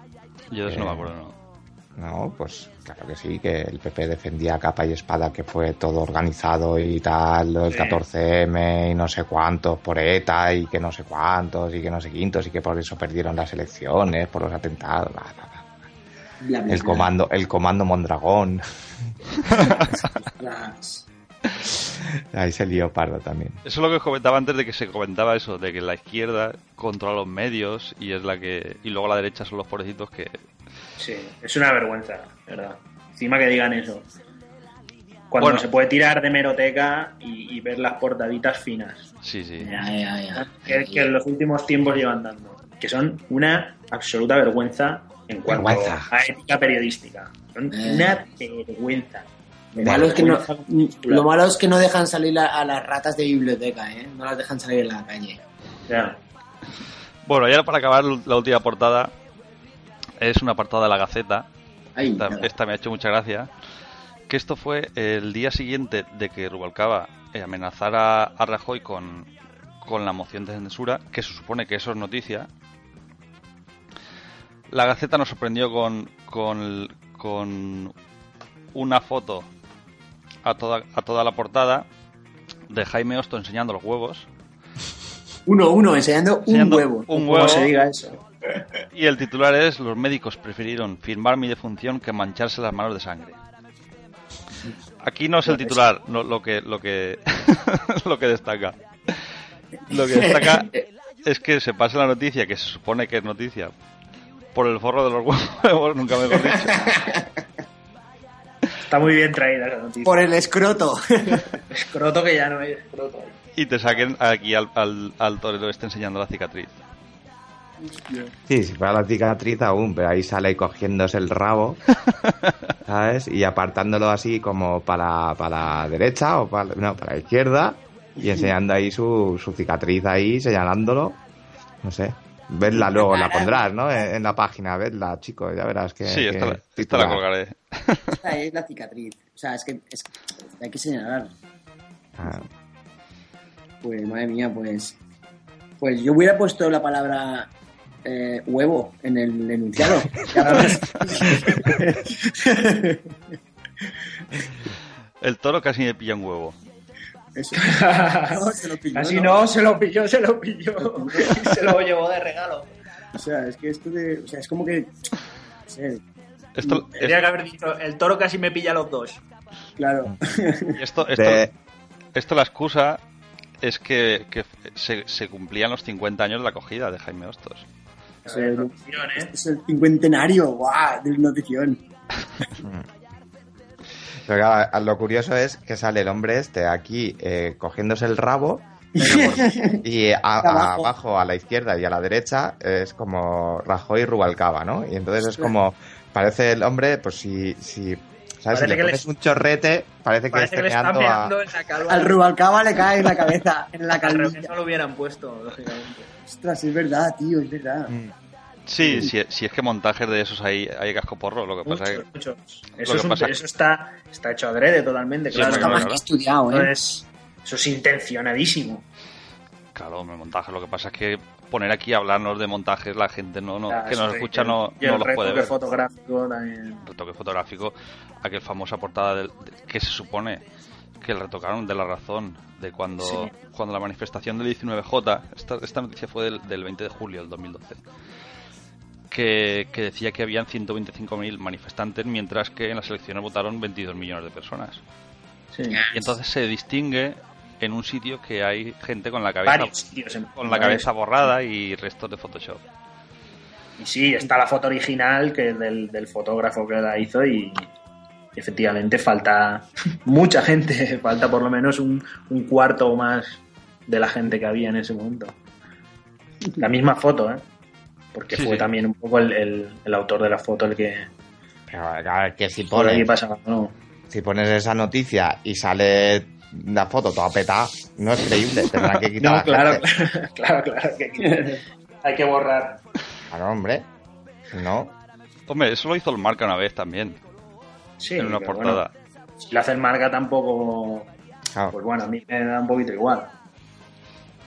A: Yo de eso no me
D: Eh,
A: acuerdo, no.
D: No, pues claro que sí, que el PP defendía capa y espada que fue todo organizado y tal, del
C: Sí.
D: 14M y no sé cuántos por ETA y que no sé cuántos y que no sé quintos y que por eso perdieron las elecciones, por los atentados. bla, bla, bla.
B: Bla, bla,
D: El
B: bla.
D: comando, el comando Mondragón. Ahí se lió pardo también.
A: Eso es lo que os comentaba antes de que se comentaba eso, de que la izquierda controla los medios y es la que. Y luego la derecha son los pobrecitos que.
C: Sí, es una vergüenza, ¿verdad? Encima que digan eso. Cuando
A: Bueno.
C: se puede tirar de meroteca y, y ver las portaditas finas.
A: Sí, sí.
B: Ya, ya, ya.
C: Que, que en los últimos tiempos llevan dando. Que son una absoluta vergüenza en cuanto
D: Vergüenza.
C: a ética periodística. Son
B: Eh.
C: una vergüenza.
B: Lo malo, es que no, lo malo es que no dejan salir a, a las ratas de biblioteca, ¿eh? No las dejan salir en la calle.
C: Ya.
A: Bueno, y ahora para acabar, la última portada es una portada de la Gaceta.
B: Ay,
A: Esta, esta me ha hecho mucha gracia. Que esto fue el día siguiente de que Rubalcaba eh, amenazara a Rajoy con, con la moción de censura, que se supone que eso es noticia. La Gaceta nos sorprendió con, con, con una foto a toda, a toda la portada de Jaime Osto enseñando los huevos.
B: Uno, uno, enseñando un
A: Enseñando
B: huevo.
A: Un
C: Como
A: huevo.
C: se diga eso.
A: Y el titular es Los médicos prefirieron firmar mi defunción que mancharse las manos de sangre. Aquí no es el titular no, lo que lo que lo que destaca. Lo que destaca es que se pasa la noticia, que se supone que es noticia, por el forro de los huevos, nunca mejor dicho.
C: Está muy bien traída esa noticia.
B: Por el escroto.
C: Escroto que ya no hay escroto.
A: Y te saquen aquí al, al, al torero este enseñando la cicatriz.
D: Sí, si fuera la cicatriz aún, pero ahí sale cogiéndose el rabo, ¿sabes? Y apartándolo así como para, para la derecha o para, no, para la izquierda y enseñando ahí su, su cicatriz ahí, señalándolo. No sé. Vedla luego, la pondrás, ¿no? En, en la página, vedla, chicos, ya verás que...
A: Sí, esta,
D: que
A: la- esta
D: titular.
A: la colgaré.
B: Esta es la cicatriz. O sea, es que, es que hay que señalar.
D: Ah,
B: Pues, madre mía, pues. Pues yo hubiera puesto la palabra eh, huevo en el enunciado.
A: El toro casi me pilla un huevo.
B: Eso. No, se lo pilló,
C: Así
B: ¿no?
C: no, se lo pilló, se lo pilló. Se lo llevó de regalo.
B: O sea, es que esto de. O sea, es como que. no sé,
A: Esto, es-
C: Tendría que haber dicho, el toro casi me pilla a los dos.
B: claro.
A: esto, esto,
D: de-
A: esto la excusa es que, que se, se cumplían los 50 años de la acogida de Jaime Hostos.
C: Notición, ¿eh?
B: es el cincuentenario, guau, de notición.
D: Pero claro, lo curioso es que sale el hombre este aquí eh, cogiéndose el rabo y a- a-
B: Abajo.
D: abajo. a la izquierda y a la derecha es como Rajoy y Rubalcaba, ¿no? Y entonces es como parece el hombre, pues si, si ¿Sabes? Si le
C: que le-
D: pones un chorrete, parece que
C: Parece
D: esté
C: que le está
D: meando a...
C: meando en la calva.
B: Al Rubalcaba le cae en la cabeza, en la calvilla.
C: no lo hubieran puesto, lógicamente.
B: Ostras, es verdad, tío, es verdad.
D: Mm.
A: Sí, si, si es que montajes de esos hay, hay casco porro. Lo que pasa es
C: Muchos, muchos. Eso,
A: que
C: es un-
A: pasa-
C: eso está, está hecho adrede totalmente,
A: Sí,
C: claro.
B: Está más que estudiado, ¿eh?
C: es- eso es intencionadísimo.
A: Claro, hombre, montajes. Lo que pasa es que poner aquí a hablarnos de montajes, la gente no, no que nos escucha no,
C: y
A: no
C: el
A: los puede
C: retoque
A: ver.
C: fotográfico también.
A: retoque fotográfico, aquel famosa portada del, de- que se supone que le retocaron de la razón de cuando,
C: Sí.
A: cuando la manifestación del 19J, esta, esta noticia fue del, del 20 de julio del 2012, que, que decía que habían 125.000 manifestantes, mientras que en las elecciones votaron 22 millones de personas.
C: Sí.
A: Y entonces se distingue en un sitio que hay gente con la cabeza,
C: en-
A: con la cabeza borrada y restos de Photoshop.
C: Y sí, está la foto original que del, del fotógrafo que la hizo y efectivamente falta mucha gente, falta por lo menos un, un cuarto o más de la gente que había en ese momento. La misma foto, ¿eh? Porque
A: Sí,
C: fue
A: sí.
C: también un poco el, el- el autor de la foto el que
D: Pero, claro, que si pones,
C: pasaba. ¿no?
D: si pones esa noticia y sale la foto toda petada, no es creíble. Tendrán que quitar
C: No,
D: la
C: claro,
D: gente.
C: claro, claro, que hay que borrar.
D: Claro, hombre. No.
A: Hombre, eso lo hizo el Marca una vez también,
C: Sí,
A: en una portada.
C: bueno, si lo hacen marca tampoco,
D: Claro.
C: pues bueno, a mí me da un poquito igual.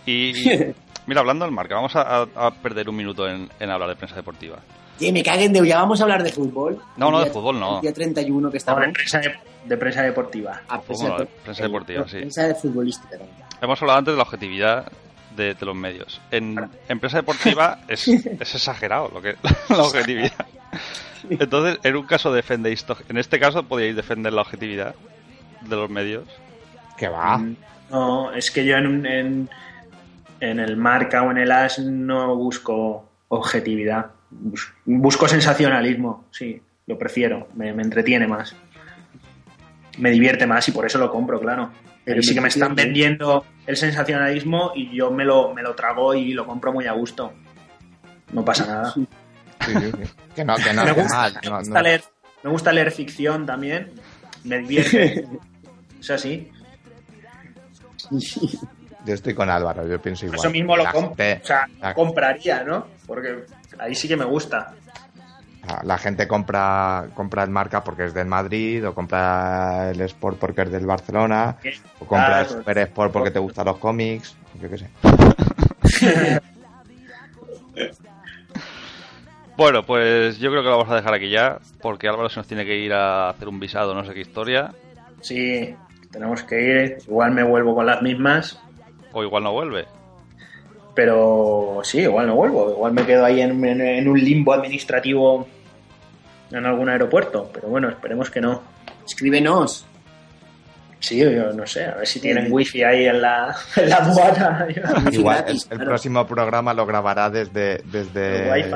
A: Y, mira, hablando del Marca, vamos a, a- perder un minuto en, en hablar de prensa deportiva.
B: Que me caguen de... Ya vamos a hablar de fútbol.
A: No, no,
B: El
A: de fútbol no.
B: El día 31 que
C: No,
B: estamos...
C: de prensa, de, de prensa deportiva.
B: Ah, prensa,
A: Bueno,
B: de-
A: prensa deportiva, sí.
B: Prensa de futbolística también.
A: Hemos hablado antes de la objetividad de, de los medios. En empresa deportiva es, es exagerado lo que la objetividad. Entonces, en un caso defendéis, en este caso podíais defender la objetividad de los medios.
D: Que va.
C: Mm, No, es que yo en, un- en, en el marca o en el as no busco objetividad. Bus- Busco sensacionalismo, sí, lo prefiero, me, me entretiene más. Me divierte más y por eso lo compro, claro.
B: Pero
C: sí que me están vendiendo el sensacionalismo y yo me lo, me lo trago y lo compro muy a gusto. No pasa nada.
D: Sí, sí, sí. Que no, que no
C: me, gusta,
D: mal.
C: me
D: no,
C: gusta
D: no.
C: leer, me gusta leer ficción también. Me divierte. es así.
D: Yo estoy con Álvaro, yo pienso igual.
C: eso mismo lo
D: gente-
C: O sea,
D: la-
C: compraría, ¿no? Porque ahí sí que me gusta.
D: La gente compra, compra el marca porque es del Madrid, o compra el Sport porque es del Barcelona, o compra el. Super Sport porque te gustan los cómics, yo qué sé.
A: Bueno, pues yo creo que lo vamos a dejar aquí ya, porque Álvaro se nos tiene que ir a hacer un visado, no sé qué historia,
C: Sí, tenemos que ir. Igual me vuelvo con las mismas.
A: o igual no vuelve.
C: Pero sí, igual no vuelvo. Igual me quedo ahí en, en- en un limbo administrativo en algún aeropuerto. Pero bueno, esperemos que no.
B: Escríbenos.
C: Sí, yo no sé. A ver si tienen wifi ahí en la, en la aduana.
D: Igual el, el
B: claro.
D: próximo programa lo grabará desde,
C: El
D: desde,
C: wifi.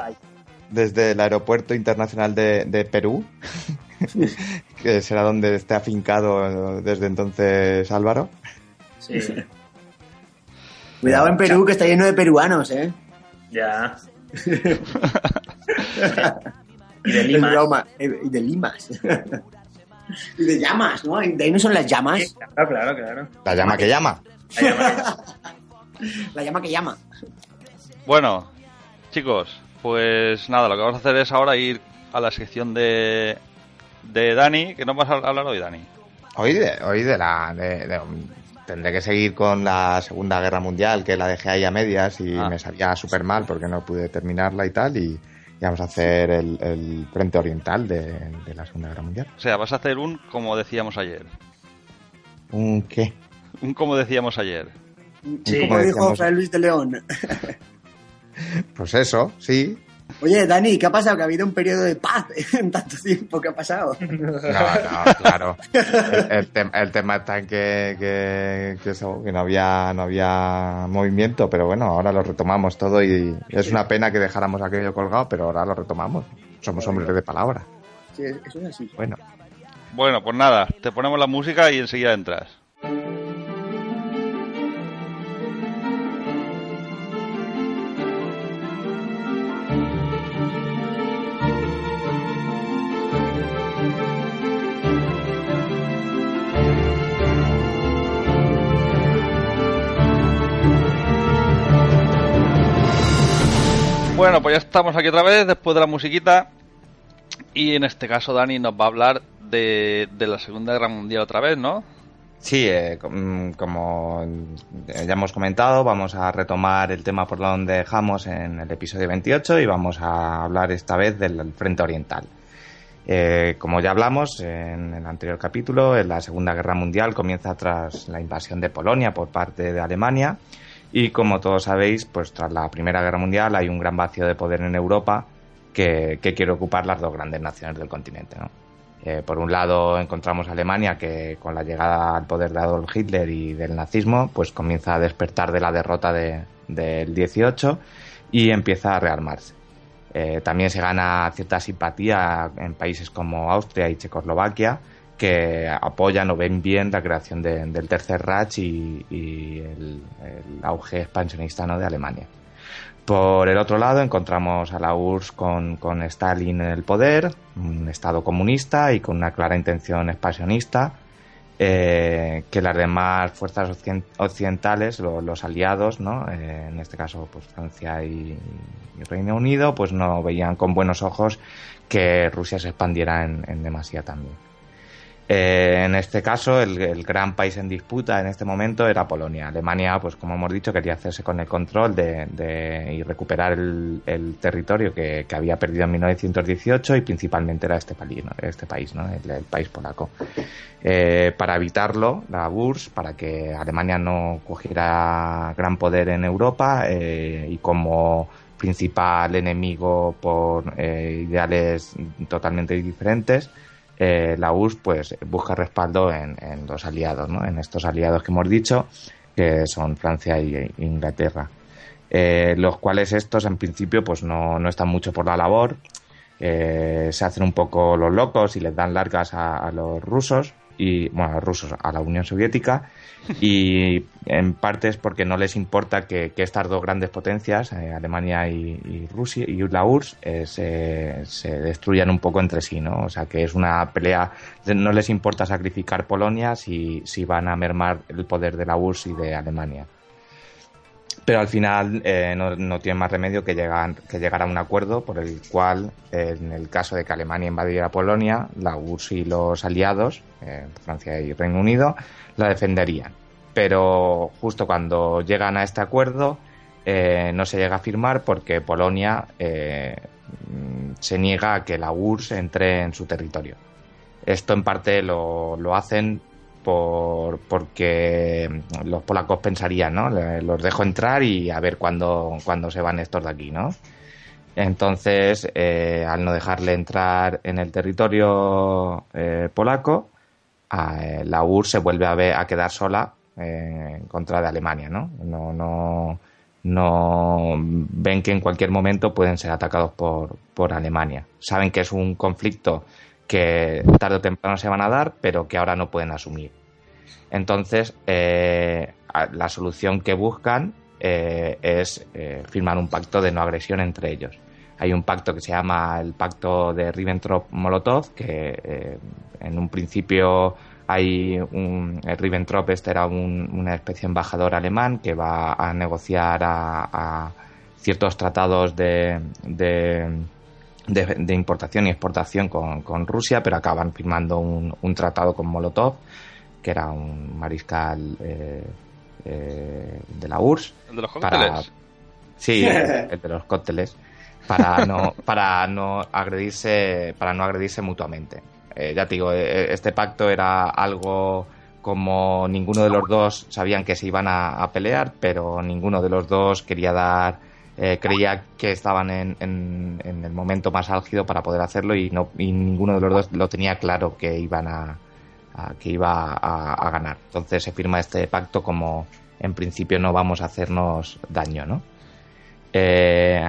D: Desde el Aeropuerto Internacional de, de Perú, que será donde esté afincado desde entonces Álvaro.
C: Sí,
B: Cuidado en Perú, que está lleno de peruanos, ¿eh?
C: ya. y de
B: Es
C: Lima.
B: broma. Y de limas. y de llamas, ¿no? ¿De ahí no son las llamas?
C: Sí, Claro, claro, claro.
D: La llama que llama.
B: La llama que llama.
A: Bueno, chicos, pues nada, lo que vamos a hacer es ahora ir a la sección de, de Dani, que no vas a hablar hoy, Dani.
D: Hoy de, hoy de la... de- de- tendré que seguir con la Segunda Guerra Mundial, que la dejé ahí a medias y
A: Ah.
D: me sabía súper mal porque no pude terminarla y tal, y, y vamos a hacer el, el frente oriental de, de la Segunda Guerra Mundial.
A: O sea, vas a hacer un como decíamos ayer.
D: ¿Un qué?
A: Un como decíamos ayer.
C: Sí,
B: Como
D: Como
B: dijo Fray Luis de León.
D: Pues eso, sí.
B: Oye, Dani, ¿qué ha pasado? Que ha habido un periodo de paz en tanto tiempo. ¿Qué ha pasado?
D: No, no, claro. El, el tem- el tema está en que, que, que eso, que no había, no había movimiento, pero bueno, ahora lo retomamos todo y es una pena que dejáramos aquello colgado, pero ahora lo retomamos. Somos hombres de palabra.
B: Sí, eso es así.
D: Bueno,
A: Bueno, pues nada, te ponemos la música y enseguida entras. Bueno, pues ya estamos aquí otra vez después de la musiquita. Y en este caso Dani nos va a hablar de, de la Segunda Guerra Mundial otra vez, ¿no?
D: Sí, eh, com- como ya hemos comentado, vamos a retomar el tema por donde dejamos en el episodio 28 y vamos a hablar esta vez del Frente Oriental. Eh, como ya hablamos en el anterior capítulo, la Segunda Guerra Mundial comienza tras la invasión de Polonia por parte de Alemania y como todos sabéis, pues tras la Primera Guerra Mundial hay un gran vacío de poder en Europa que, quiere ocupar las dos grandes naciones del continente. Eh, por un lado encontramos a Alemania que con la llegada al poder de Adolf Hitler y del nazismo pues comienza a despertar de la derrota de- del 18 y empieza a rearmarse. Eh, también se gana cierta simpatía en países como Austria y Checoslovaquia que apoyan o ven bien la creación de- del Tercer Reich y, el, auge expansionista ¿no? de Alemania. Por el otro lado encontramos a la URSS con, con Stalin en el poder, un Estado comunista y con una clara intención expansionista, eh, que las demás fuerzas occiden- occidentales, lo- los aliados, ¿no? Eh, en este caso pues Francia y, y Reino Unido, pues no veían con buenos ojos que Rusia se expandiera en, en demasía también. Eh, en este caso, el, gran país en disputa en este momento era Polonia. Alemania, pues como hemos dicho, quería hacerse con el control de, y recuperar el, territorio que, había perdido en 1918 y principalmente era este este país, ¿no? el, el país polaco. Eh, para evitarlo, la URSS, para que Alemania no cogiera gran poder en Europa eh, y como principal enemigo por eh, ideales totalmente diferentes, eh, la URSS pues busca respaldo en, los aliados, ¿no? en estos aliados que hemos dicho, que son Francia e Inglaterra. Eh, los cuales estos en principio pues no, no están mucho por la labor, eh, se hacen un poco los locos y les dan largas a, a los rusos y bueno a los rusos a la Unión Soviética y en parte es porque no les importa que, estas dos grandes potencias eh, Alemania y, y Rusia y la URSS eh, se, se destruyan un poco entre sí no o sea que es una pelea no les importa sacrificar Polonia si, si van a mermar el poder de la URSS y de Alemania pero al final eh, no, no tiene más remedio que llegar, a un acuerdo por el cual, en el caso de que Alemania invadiera Polonia, la URSS y los aliados, eh, Francia y Reino Unido, la defenderían. Pero justo cuando llegan a este acuerdo, eh, no se llega a firmar porque Polonia eh, se niega a que la URSS entre en su territorio. Esto en parte lo, lo hacen por, porque los polacos pensarían, ¿no? Los dejo entrar y a ver cuándo, cuándo se van estos de aquí, ¿no? Entonces, eh, al no dejarle entrar en el territorio eh, polaco, a, eh, la URSS se vuelve a, ver- a quedar sola en contra de Alemania, ¿no? No, no, no ven que en cualquier momento pueden ser atacados por, por Alemania. Saben que es un conflicto que tarde o temprano se van a dar, pero que ahora no pueden asumir. Entonces, eh, la solución que buscan eh, es eh, firmar un pacto de no agresión entre ellos. Hay un pacto que se llama el Pacto de Ribbentrop-Molotov, que en un principio hay un. Ribbentrop, este era un- una especie de embajador alemán que va a negociar a, ciertos tratados de, importación y exportación con, Rusia, pero acaban firmando un tratado con Molotov, que era un mariscal eh, eh, de la URSS.
A: El de los
D: Para-
A: cócteles.
D: Sí, el, el de los cócteles. Para no, para no agredirse, para no agredirse mutuamente. Eh, ya te digo, eh, este pacto era algo como ninguno de los dos sabían que se iban a, a pelear, pero ninguno de los dos quería dar, eh, creía que estaban en, en- en el momento más álgido para poder hacerlo y no, y ninguno de los dos lo tenía claro que iban a, que iba a, ganar. Entonces se firma este pacto como en principio no vamos a hacernos daño, ¿no? Eh,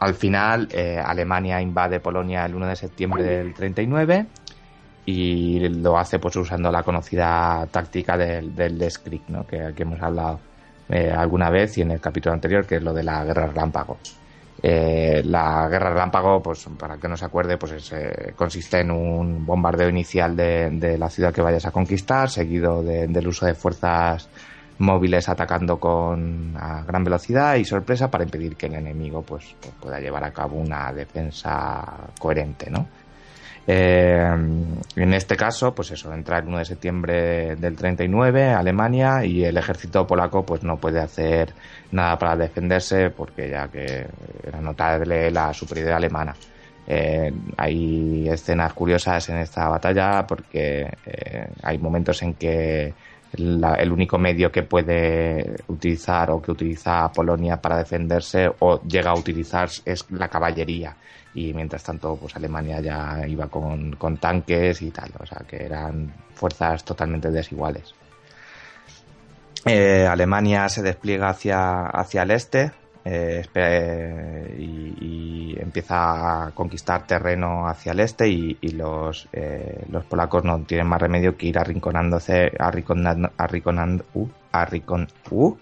D: al final, eh, Alemania invade Polonia el 1 de septiembre del 39 y lo hace pues usando la conocida táctica del, del ¿no? que, que hemos hablado eh, alguna vez y en el capítulo anterior, que es lo de la guerra relámpago. Eh, la guerra relámpago, pues para que no se acuerde, pues es, eh, consiste en un bombardeo inicial de, de la ciudad que vayas a conquistar, seguido de- del uso de fuerzas móviles atacando con a gran velocidad y sorpresa para impedir que el enemigo pues, pues pueda llevar a cabo una defensa coherente, ¿no? Eh, en este caso, pues eso, entra el 1 de septiembre del 39 Alemania y el ejército polaco pues no puede hacer nada para defenderse porque ya que era notable la superioridad alemana. Eh, hay escenas curiosas en esta batalla porque eh, hay momentos en que el único medio que puede utilizar o que utiliza Polonia para defenderse o llega a utilizar es la caballería y mientras tanto pues Alemania ya iba con, con tanques y tal, o sea que eran fuerzas totalmente desiguales. Eh, Alemania se despliega hacia, hacia el este eh, y, empieza a conquistar terreno hacia el este y, los, eh, los polacos no tienen más remedio que ir arrinconándose, arrinconando, arrinconando, uh, arrincon, uh,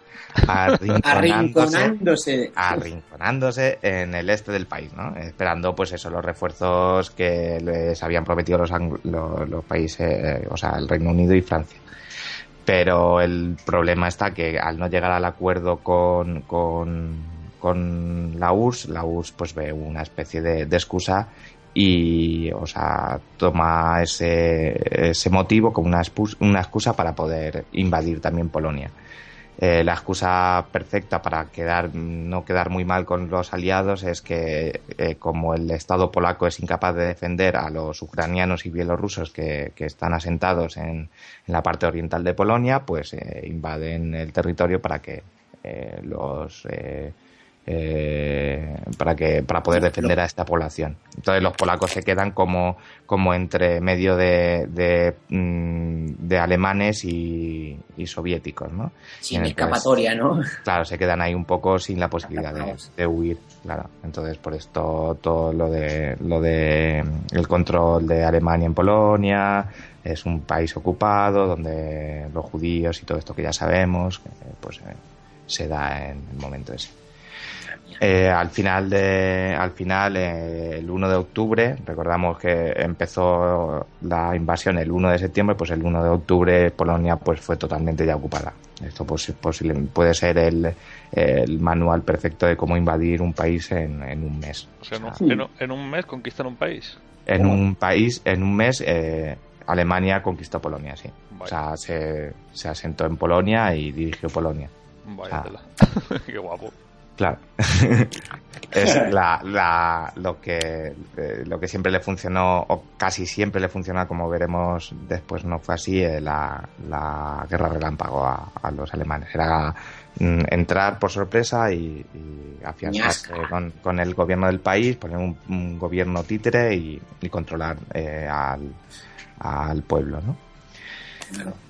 D: arrinconándose, arrinconándose en el este del país, ¿no? esperando pues eso, los refuerzos que les habían prometido los, los, los países, eh, o sea, el Reino Unido y Francia pero el problema está que al no llegar al acuerdo con, con, la URSS, la URSS pues ve una especie de, excusa y o sea, toma ese, ese motivo como una, una excusa para poder invadir también Polonia. Eh, la excusa perfecta para quedar, no quedar muy mal con los aliados es que eh, como el Estado polaco es incapaz de defender a los ucranianos y bielorrusos que, están asentados en, la parte oriental de Polonia, pues eh, invaden el territorio para que los eh, para que para poder defender a esta población. Entonces los polacos se quedan como, como entre medio de, de, mm, alemanes y, soviéticos, ¿no?
B: Sin escapatoria, ¿no?
D: Claro, se quedan ahí un poco sin la posibilidad de, huir, claro. Entonces por esto todo lo de lo de el control de Alemania en Polonia es un país ocupado donde los judíos y todo esto que ya sabemos pues eh, se da en el momento ese. Eh, al final de al final eh, el 1 de octubre recordamos que empezó la invasión el 1 de septiembre pues el 1 de octubre Polonia pues fue totalmente ya ocupada. Esto pues, posible, puede ser el, manual perfecto de cómo invadir un país en, un mes.
A: O sea, en, un mes conquistan un país.
D: en un país en un mes eh, Alemania conquistó Polonia sí. O sea se, se asentó en Polonia y dirigió Polonia.
A: Vaya qué guapo
D: Claro. es la, la, lo, que, eh, lo que siempre le funcionó, o casi siempre le funciona, como veremos después, no fue así, eh, la, la, guerra relámpago a, a los alemanes. Era mm, entrar por sorpresa y, y afianzarse con, con, el gobierno del país, poner un, gobierno títere y, y controlar eh, al, al pueblo, ¿no?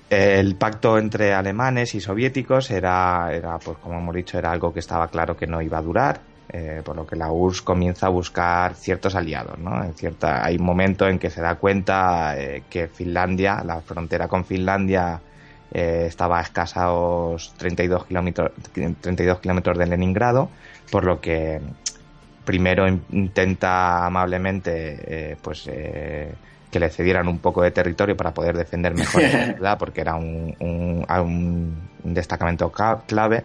D: El pacto entre alemanes y soviéticos era, era, pues como hemos dicho, era algo que estaba claro que no iba a durar, eh, por lo que la URSS comienza a buscar ciertos aliados. ¿no? En cierta, hay un momento en que se da cuenta eh, que Finlandia, la frontera con Finlandia, eh, estaba a escasos 32 kilómetros 32 kilómetros de Leningrado, por lo que primero intenta amablemente pues que le cedieran un poco de territorio para poder defender mejor la ciudad, porque era un, un, destacamento clave.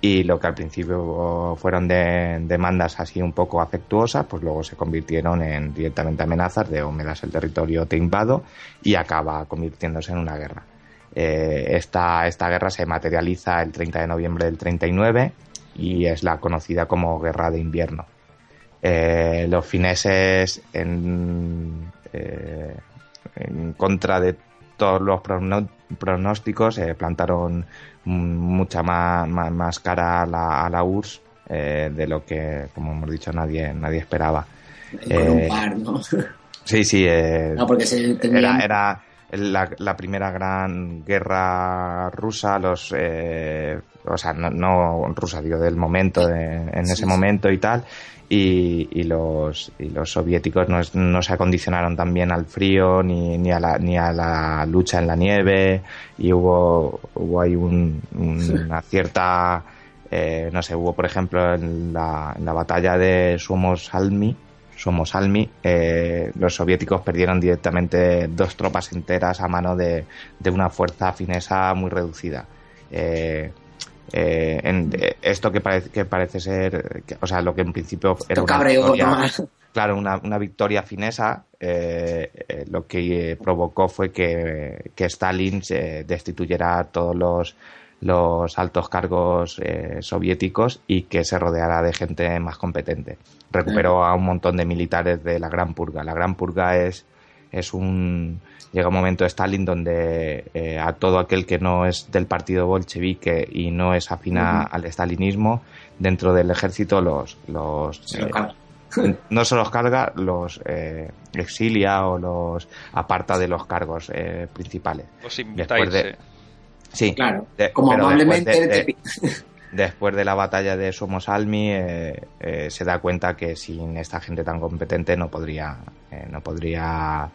D: Y lo que al principio fueron de, demandas así un poco afectuosas, pues luego se convirtieron en directamente amenazas de o me das el territorio, te invado, y acaba convirtiéndose en una guerra. Eh, esta, esta guerra se materializa el 30 de noviembre del 39 y es la conocida como Guerra de Invierno. Eh, los fineses en, eh, en contra de todos los pronósticos, eh, plantaron mucha más, más, cara a la, a la URSS eh, de lo que, como hemos dicho, nadie, nadie esperaba. Sí, sí.
B: porque
D: era, era la, primera gran guerra rusa, los, o sea, no, rusa, digo, del momento, en ese momento y tal y, los, y los soviéticos no, no, se acondicionaron también al frío ni, ni, a la, ni a la lucha en la nieve y hubo, hubo ahí una cierta, eh, no sé, hubo por ejemplo en la, en la batalla de Suomosalmi, Suomosalmi eh, los soviéticos perdieron directamente dos tropas enteras a mano de, de una fuerza finesa muy reducida en, esto que parece, que parece ser, o sea, lo que en principio era una victoria, claro, una, una victoria finesa, lo que provocó fue que, que Stalin destituyera a todos los los altos cargos eh, soviéticos y que se rodeara de gente más competente. Recuperó a un montón de militares de la Gran Purga. La Gran Purga es, es un... Llega un momento de Stalin donde eh, a todo aquel que no es del partido bolchevique y no es afina al stalinismo, dentro del ejército los... los eh, no se los carga, los exilia o los aparta de los cargos principales.
A: Los invitáis,
D: Sí,
B: claro. como amablemente
D: después de, la batalla de Somosalmi eh, eh, se da cuenta que sin esta gente tan competente no podría, eh, no podría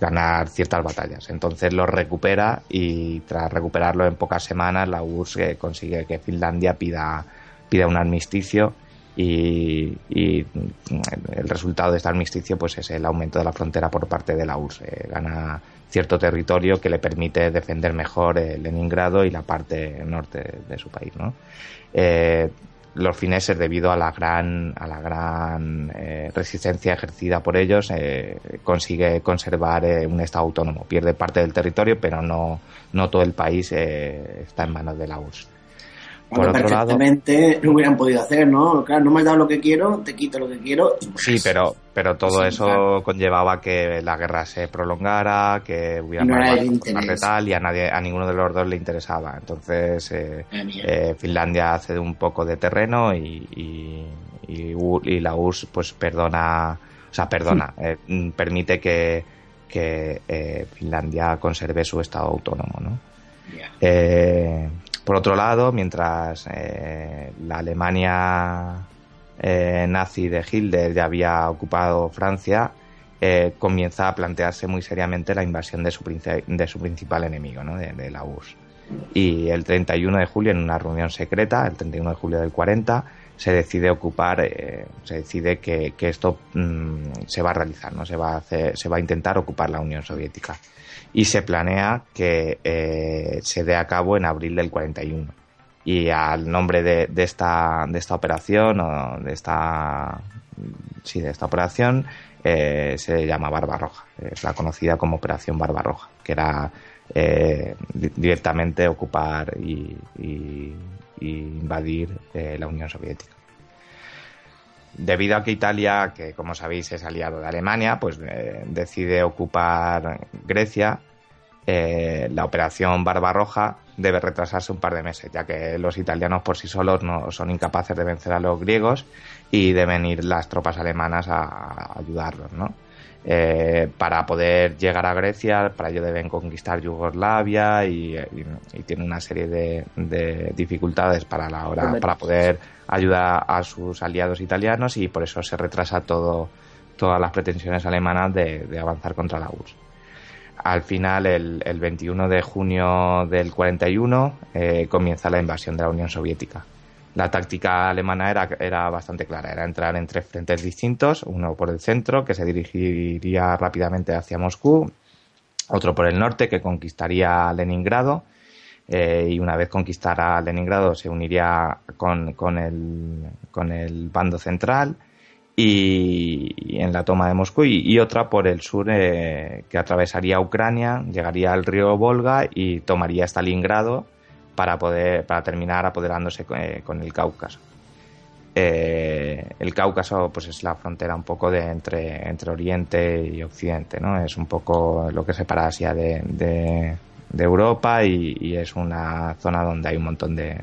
D: ganar ciertas batallas. Entonces lo recupera y tras recuperarlo en pocas semanas la URSS consigue que Finlandia pida, pida un armisticio y, el resultado de este armisticio pues es el aumento de la frontera por parte de la URSS. gana cierto territorio que le permite defender mejor Leningrado y la parte norte de su país. Eh, los fineses, debido a la gran, a la gran eh, resistencia ejercida por ellos, eh, consigue conservar un Estado autónomo. Pierde parte del territorio, pero no, no todo el país está en manos de la URSS
B: por otro perfectamente lado, lo hubieran podido hacer, ¿no? Claro, no me has dado lo que quiero, te quito lo que quiero.
D: Sí, pero, pero todo eso conllevaba que la guerra se prolongara, que hubiera
B: no más
D: letal y a nadie, a ninguno de los dos le interesaba. Entonces, eh, eh, Finlandia cede un poco de terreno y, y, y, la URSS pues perdona, o sea, perdona, eh, permite que, que Finlandia conserve su estado autónomo, ¿no? Eh, por otro lado, mientras eh, la Alemania eh, nazi de Hitler ya había ocupado Francia, eh, comienza a plantearse muy seriamente la invasión de su, de su principal enemigo, ¿no? de, la URSS. Y el 31 de julio, en una reunión secreta, el 31 de julio del 40, se decide ocupar, se decide que, esto mm, se va a realizar, ¿no? se, va a hacer, se va a intentar ocupar la Unión Soviética y se planea que eh, se dé a cabo en abril del 41. Y al nombre de, esta, de esta operación o de esta, sí, de esta operación eh, se llama Barbarroja. Es la conocida como Operación Barbarroja, que era eh, directamente ocupar y, y, invadir la Unión Soviética debido a que Italia, que como sabéis es aliado de Alemania, pues eh, decide ocupar Grecia, eh, la operación Barbarroja debe retrasarse un par de meses, ya que los italianos por sí solos no son incapaces de vencer a los griegos y deben ir las tropas alemanas a, ayudarlos, ¿no? Eh, para poder llegar a Grecia, para ello deben conquistar Yugoslavia y, y, tiene una serie de, de, dificultades para la hora, para poder ayudar a sus aliados italianos y por eso se retrasa todo, todas las pretensiones alemanas de, de avanzar contra la URSS. Al final, el, el 21 de junio del 41, eh, comienza la invasión de la Unión Soviética la táctica alemana era, era bastante clara, era entrar en tres frentes distintos, uno por el centro, que se dirigiría rápidamente hacia Moscú, otro por el norte, que conquistaría Leningrado, eh, y una vez conquistara Leningrado se uniría con, con, el, con el bando central, y, en la toma de Moscú y, otra por el sur eh, que atravesaría Ucrania, llegaría al río Volga y tomaría Stalingrado para poder para terminar apoderándose con, eh, el Cáucaso. Eh, el Cáucaso pues es la frontera un poco de entre, entre Oriente y Occidente, ¿no? Es un poco lo que separa Asia de, de, Europa y, es una zona donde hay un montón de,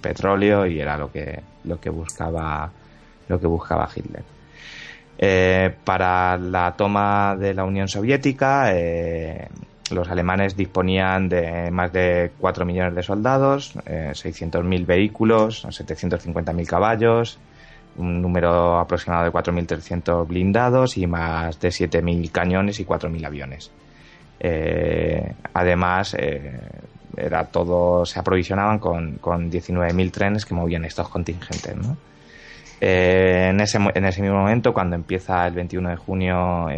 D: petróleo y era lo que, lo que buscaba lo que buscaba Hitler. Eh, para la toma de la Unión Soviética, los alemanes disponían de más de 4 millones de soldados, eh, 600.000 vehículos, 750.000 caballos, un número aproximado de 4.300 blindados y más de 7.000 cañones y 4.000 aviones. Eh, además, eh, era todo, se aprovisionaban con, con 19.000 trenes que movían estos contingentes. Eh, en, ese, en ese mismo momento, cuando empieza el 21 de junio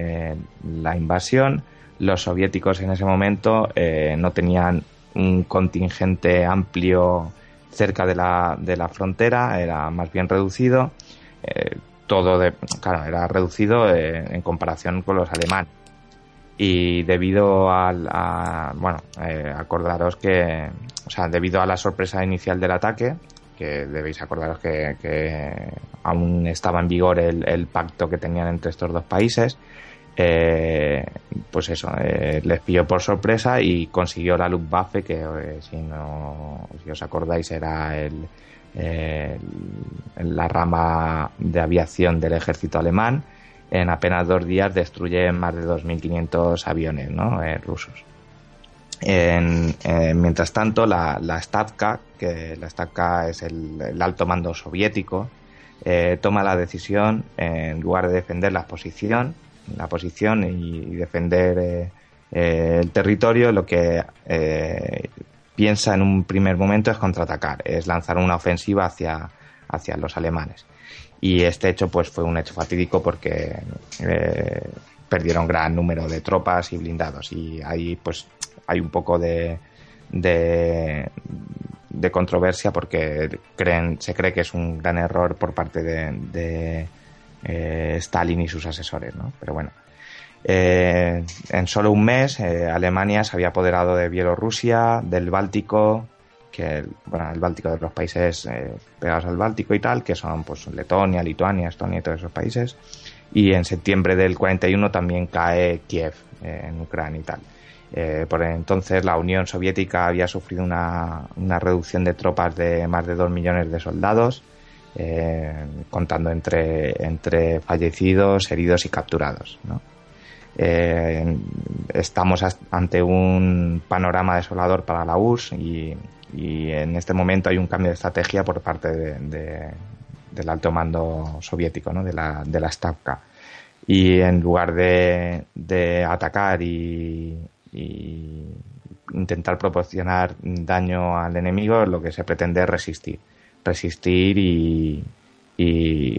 D: la invasión, los soviéticos en ese momento eh, no tenían un contingente amplio cerca de la, de la frontera, era más bien reducido. Eh, todo, de, claro, era reducido eh, en comparación con los alemanes. Y debido al, a, bueno, eh, acordaros que, o sea, debido a la sorpresa inicial del ataque, que debéis acordaros que, aún estaba en vigor el, pacto que tenían entre estos dos países, eh, pues eso, eh, les pilló por sorpresa y consiguió la Luftwaffe, que eh, si, no, si os acordáis era el, la rama de aviación del ejército alemán, en apenas dos días destruye más de 2.500 aviones ¿no? rusos. En, mientras tanto, la, Stavka, que la Stavka es el, alto mando soviético, toma la decisión, en lugar de defender la posición, la posición y, defender eh, eh, el territorio, lo que piensa en un primer momento es contraatacar, es lanzar una ofensiva hacia, hacia los alemanes. Y este hecho pues fue un hecho fatídico porque perdieron gran número de tropas y blindados y ahí pues hay un poco de, de, controversia porque creen, se cree que es un gran error por parte de, eh, Stalin y sus asesores, ¿no? Pero bueno. Eh, en solo un mes, eh, Alemania se había apoderado de Bielorrusia, del Báltico, que bueno, el Báltico de los países pegados al Báltico y tal, que son pues Letonia, Lituania, Estonia y todos esos países. Y en septiembre del 41 también cae Kiev en Ucrania y tal. Por entonces la Unión Soviética había sufrido una, reducción de tropas de más de dos millones de soldados, eh, contando entre, entre fallecidos, heridos y capturados. Eh, estamos ante un panorama desolador para la URSS y, en este momento hay un cambio de estrategia por parte del alto mando soviético, de la, de la Stavka. Y en lugar de, de atacar y, y intentar proporcionar daño al enemigo, lo que se pretende es resistir. Resistir y,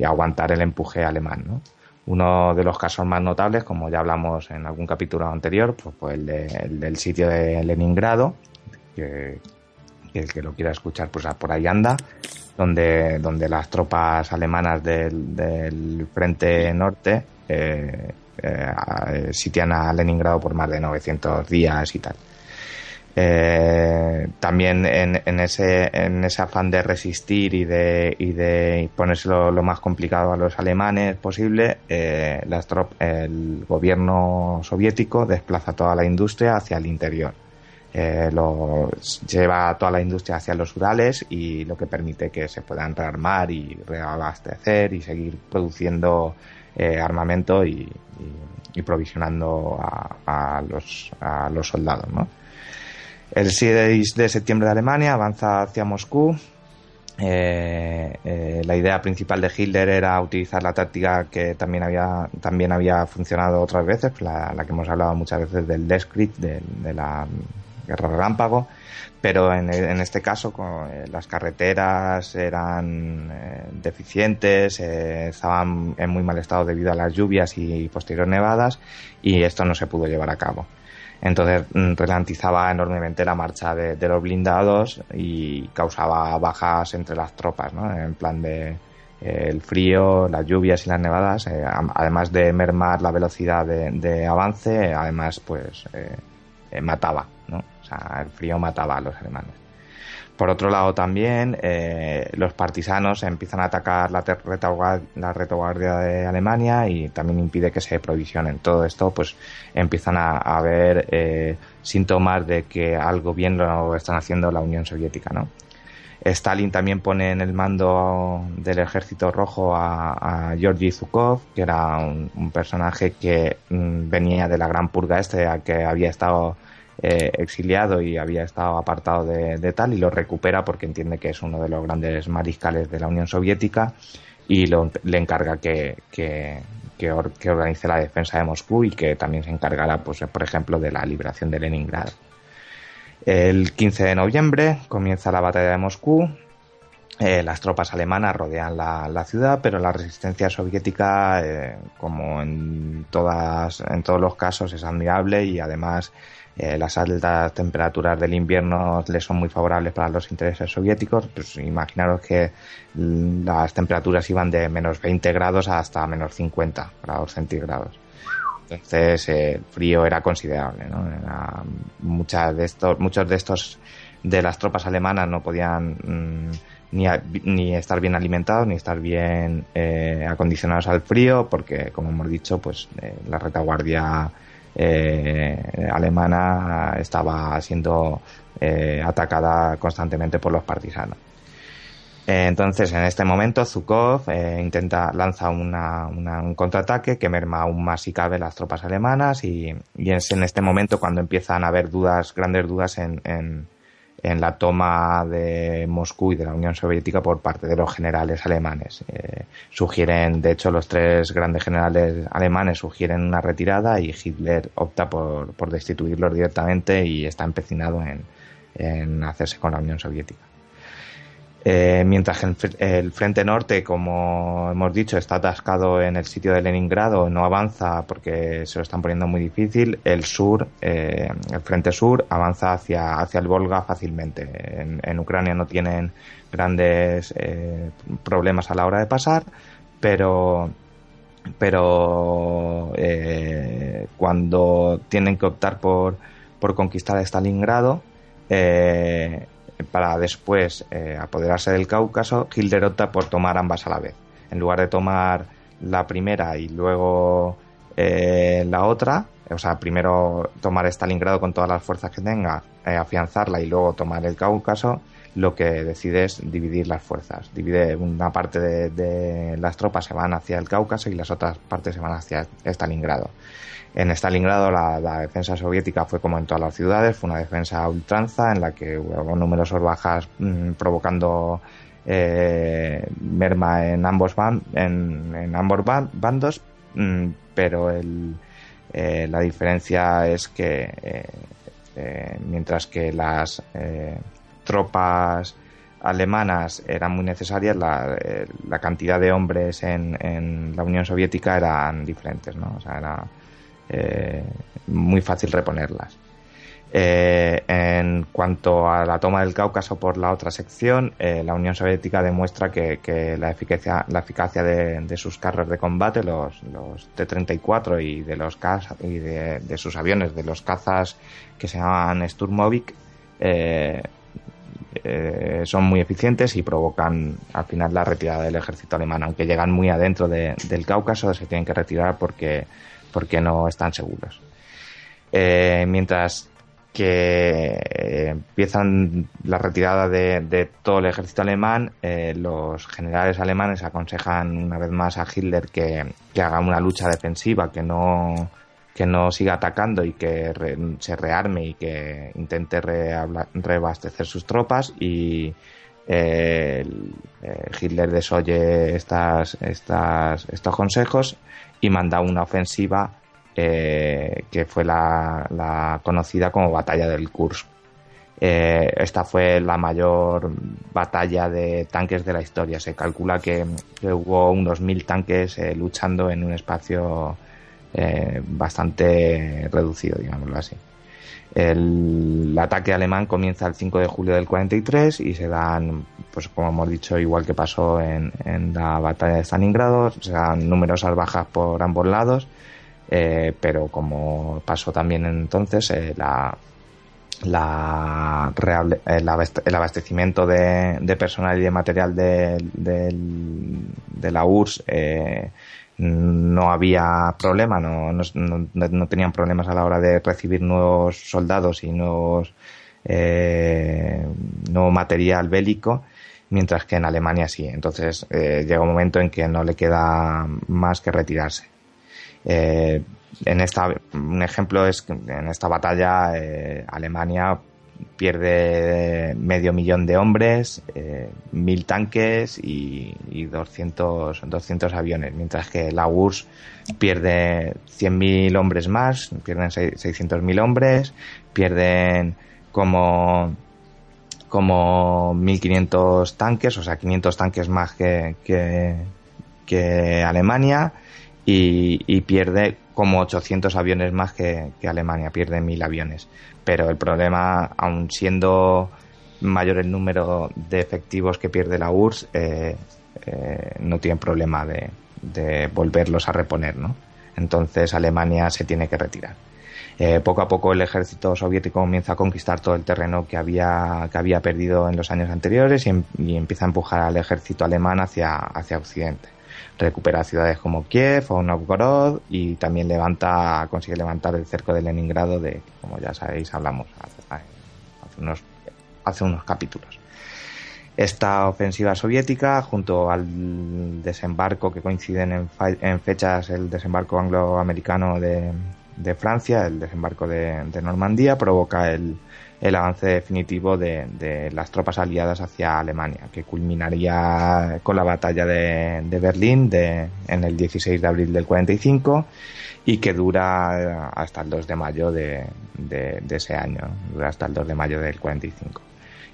D: aguantar el empuje alemán. Uno de los casos más notables, como ya hablamos en algún capítulo anterior, pues fue el, del sitio de Leningrado, que, el que lo quiera escuchar, pues por ahí anda, donde, donde las tropas alemanas del, frente norte eh, eh, sitian a Leningrado por más de 900 días y tal. Eh, también en, ese, en ese afán de resistir y de, y de ponérselo lo más complicado a los alemanes posible, eh, las el gobierno soviético desplaza toda la industria hacia el interior. lo, lleva toda la industria hacia los Urales y lo que permite que se puedan rearmar y reabastecer y seguir produciendo armamento y, y, provisionando a, los, a los soldados. ¿no? El 6 de septiembre de Alemania avanza hacia Moscú. Eh, eh, la idea principal de Hitler era utilizar la táctica que también había, también había funcionado otras veces, la, que hemos hablado muchas veces del Descrit, de, la guerra relámpago, pero en, este caso eh, las carreteras eran deficientes, estaban en muy mal estado debido a las lluvias y, posteriores nevadas y esto no se pudo llevar a cabo. Entonces mm, ralentizaba enormemente la marcha de, los blindados y causaba bajas entre las tropas, ¿no? En plan de el frío, las lluvias y las nevadas, además de mermar la velocidad de, avance, además pues mataba, ¿no? el frío mataba a los alemanes. Por otro lado también eh, los partisanos empiezan a atacar la, retaguardia, de Alemania y también impide que se provisionen. Todo esto pues empiezan a, haber eh, síntomas de que algo bien lo están haciendo la Unión Soviética. ¿no? Stalin también pone en el mando del ejército rojo a, Georgy Zukov, que era un, personaje que mm, venía de la gran purga este, que había estado eh, exiliado y había estado apartado de, tal y lo recupera porque entiende que es uno de los grandes mariscales de la Unión Soviética y le encarga que, que, organice la defensa de Moscú y que también se encargará, pues, por ejemplo, de la liberación de Leningrado. El 15 de noviembre comienza la batalla de Moscú. eh, las tropas alemanas rodean la, ciudad, pero la resistencia soviética, eh, como en, todas, en todos los casos, es admirable y además eh, las altas temperaturas del invierno le son muy favorables para los intereses soviéticos. Pues imaginaros que las temperaturas iban de menos 20 grados hasta menos 50 grados centígrados. Entonces el frío era considerable. ¿no? muchas de estos, muchos de estos de las tropas alemanas no podían mm, ni, ni, estar bien alimentados ni estar bien eh, acondicionados al frío porque como hemos dicho pues eh, la retaguardia eh, alemana estaba siendo atacada constantemente por los partisanos. Entonces, en este momento, Zukov intenta lanza un contraataque que merma aún más si cabe las tropas alemanas y, es en este momento cuando empiezan a haber dudas, grandes dudas en la toma de Moscú y de la Unión Soviética por parte de los generales alemanes. Eh, sugieren, de hecho, los tres grandes generales alemanes sugieren una retirada y Hitler opta por, por destituirlos directamente y está empecinado en, en hacerse con la Unión Soviética. Eh, mientras que el, frente norte, como hemos dicho, está atascado en el sitio de Leningrado, no avanza porque se lo están poniendo muy difícil. El sur, eh, el frente sur, avanza hacia, hacia el Volga fácilmente. En, Ucrania no tienen grandes eh, problemas a la hora de pasar, pero pero cuando tienen que optar por, por conquistar Stalingrado, eh, para después eh, apoderarse del Cáucaso, Hitler por tomar ambas a la vez. En lugar de tomar la primera y luego eh, la otra, o sea, primero tomar Stalingrado con todas las fuerzas que tenga, eh, afianzarla y luego tomar el Cáucaso, lo que decide es dividir las fuerzas. Divide una parte de las tropas se van hacia el Cáucaso y las otras partes se van hacia Stalingrado. En Stalingrado la, defensa soviética fue como en todas las ciudades, fue una defensa ultranza en la que hubo numerosas bajas mm, provocando eh, merma en ambos, en, ambos bandos, mm, pero eh, la diferencia es que eh, mientras que las tropas alemanas eran muy necesarias, la, cantidad de hombres en, la Unión Soviética eran diferentes, ¿no? Eh, muy fácil reponerlas. Eh, en cuanto a la toma del Cáucaso por la otra sección, eh, la Unión Soviética demuestra que, la eficacia, la eficacia de, sus carros de combate, los, T-34 y de los y de, sus aviones, de los cazas que se llaman Sturmovik, son muy eficientes y provocan al final la retirada del ejército alemán. Aunque llegan muy adentro del Cáucaso, se tienen que retirar porque porque no están seguros. Eh, mientras que eh, empiezan la retirada de, todo el ejército alemán, eh, los generales alemanes aconsejan una vez más a Hitler que, haga una lucha defensiva, que no, que no siga atacando y que se rearme y que intente reabastecer sus tropas y Hitler desoye estas, estas, estos consejos y manda una ofensiva eh, que fue la, conocida como Batalla del Kursk. Eh, esta fue la mayor batalla de tanques de la historia. Se calcula que, hubo unos mil tanques eh, luchando en un espacio bastante reducido, digámoslo así. El, ataque alemán comienza el 5 de julio del 43 y se dan, pues como hemos dicho, igual que pasó en, la batalla de Stalingrado, se dan numerosas bajas por ambos lados, eh, pero como pasó también entonces, eh, la, la, el abastecimiento de, personal y de material de, de la URSS eh, no había problema, no, no, tenían problemas a la hora de recibir nuevos soldados y nuevos, eh, nuevo material bélico, mientras que en Alemania sí. Entonces eh, llega un momento en que no le queda más que retirarse. Eh, en esta, un ejemplo es que en esta batalla eh, Alemania pierde medio millón de hombres, eh, mil tanques y, y 200, 200, aviones, mientras que la URSS pierde 100.000 hombres más, pierden 600.000 hombres, pierden como como 1.500 tanques, o sea, 500 tanques más que, que, Alemania y, pierde como 800 aviones más que, Alemania, pierde 1.000 aviones. Pero el problema, aun siendo mayor el número de efectivos que pierde la URSS, eh, eh, no tiene problema de, volverlos a reponer, ¿no? Entonces Alemania se tiene que retirar. Eh, poco a poco el ejército soviético comienza a conquistar todo el terreno que había, que había perdido en los años anteriores em, y, empieza a empujar al ejército alemán hacia, hacia Occidente. Recupera ciudades como Kiev o Novgorod y también levanta, consigue levantar el cerco de Leningrado de, como ya sabéis, hablamos hace, unos, hace unos capítulos. Esta ofensiva soviética, junto al desembarco que coinciden en, en fechas, el desembarco angloamericano de, de Francia, el desembarco de, Normandía, provoca el, avance definitivo de, las tropas aliadas hacia Alemania, que culminaría con la batalla de, Berlín en el 16 de abril del 45 y que dura hasta el 2 de mayo de, ese año, dura hasta el 2 de mayo del 45.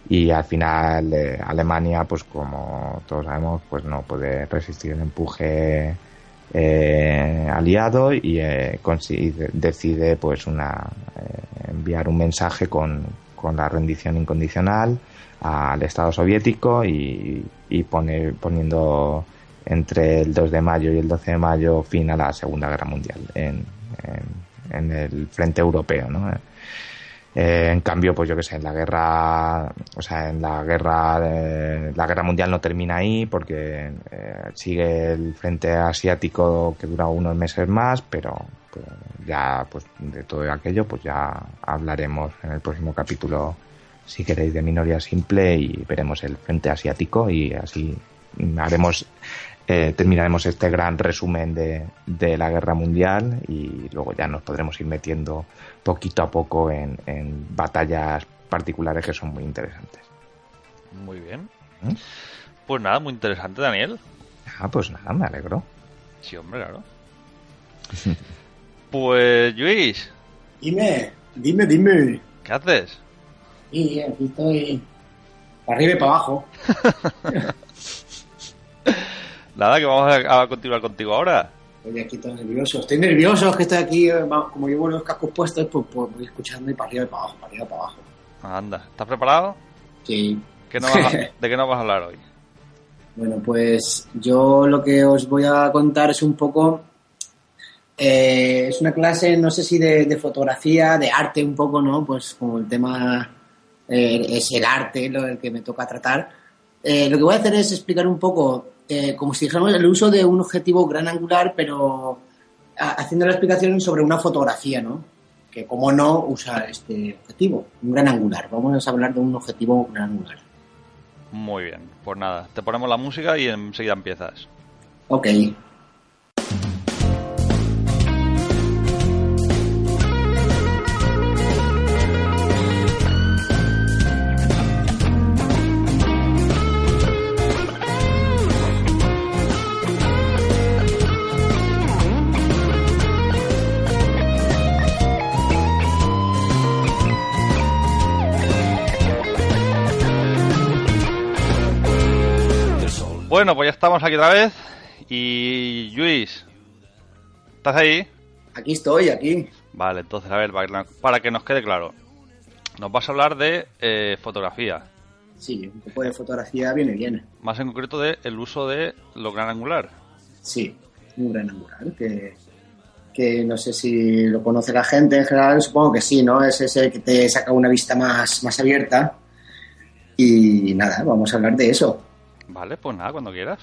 D: Y al final eh, Alemania, pues como todos sabemos, pues no puede resistir el empuje eh, aliado y eh, decide pues una eh, enviar un mensaje con, la rendición incondicional al Estado soviético y, y pone, poniendo entre el 2 de mayo y el 12 de mayo fin a la Segunda Guerra Mundial en, en el frente europeo. ¿no? Eh, en cambio, pues yo que sé, en la guerra, o sea, en la guerra, la guerra mundial no termina ahí porque eh, sigue el frente asiático que dura unos meses más, pero ya, pues de todo aquello, pues ya hablaremos en el próximo capítulo, si queréis, de minoría simple y veremos el frente asiático y así haremos eh, terminaremos este gran resumen de, de, la guerra mundial y luego ya nos podremos ir metiendo poquito a poco en, batallas particulares que son muy interesantes.
A: Muy bien. ¿Mm? Pues nada, muy interesante, Daniel.
D: Ah, pues nada, me alegro.
A: Sí, hombre, claro. pues, Luis.
B: Dime, dime, dime.
A: ¿Qué haces?
B: Sí, aquí estoy para arriba y para abajo.
A: Nada, que vamos a, continuar contigo ahora.
B: Estoy aquí todo nervioso. Estoy nervioso, que estoy aquí, eh, como llevo los cascos puestos, pues, pues, voy escuchando y para arriba y para abajo, para arriba y para abajo.
A: Anda, ¿estás preparado?
B: Sí.
A: ¿De qué no vas a hablar hoy?
B: Bueno, pues yo lo que os voy a contar es un poco... Eh, es una clase, no sé si de, fotografía, de arte un poco, ¿no? Pues como el tema eh, es el arte, lo que me toca tratar. lo que voy a hacer es explicar un poco eh, como si dijéramos el uso de un objetivo gran angular, pero haciendo la explicación sobre una fotografía, ¿no? Que como no usa este objetivo, un gran angular. Vamos a hablar de un objetivo gran angular.
A: Muy bien, pues nada, te ponemos la música y enseguida empiezas.
B: Ok.
A: Estamos aquí otra vez. Y Luis, ¿estás ahí?
B: Aquí estoy, aquí.
A: Vale, entonces, a ver, para que nos quede claro. Nos vas a hablar de eh, fotografía.
B: Sí, un poco de fotografía viene bien.
A: Más en concreto de el uso de lo gran angular.
B: Sí, un gran angular, que, que no sé si lo conoce la gente en general, supongo que sí, ¿no? Es ese que te saca una vista más, más abierta. Y nada, vamos a hablar de eso.
A: Vale, pues nada, cuando quieras.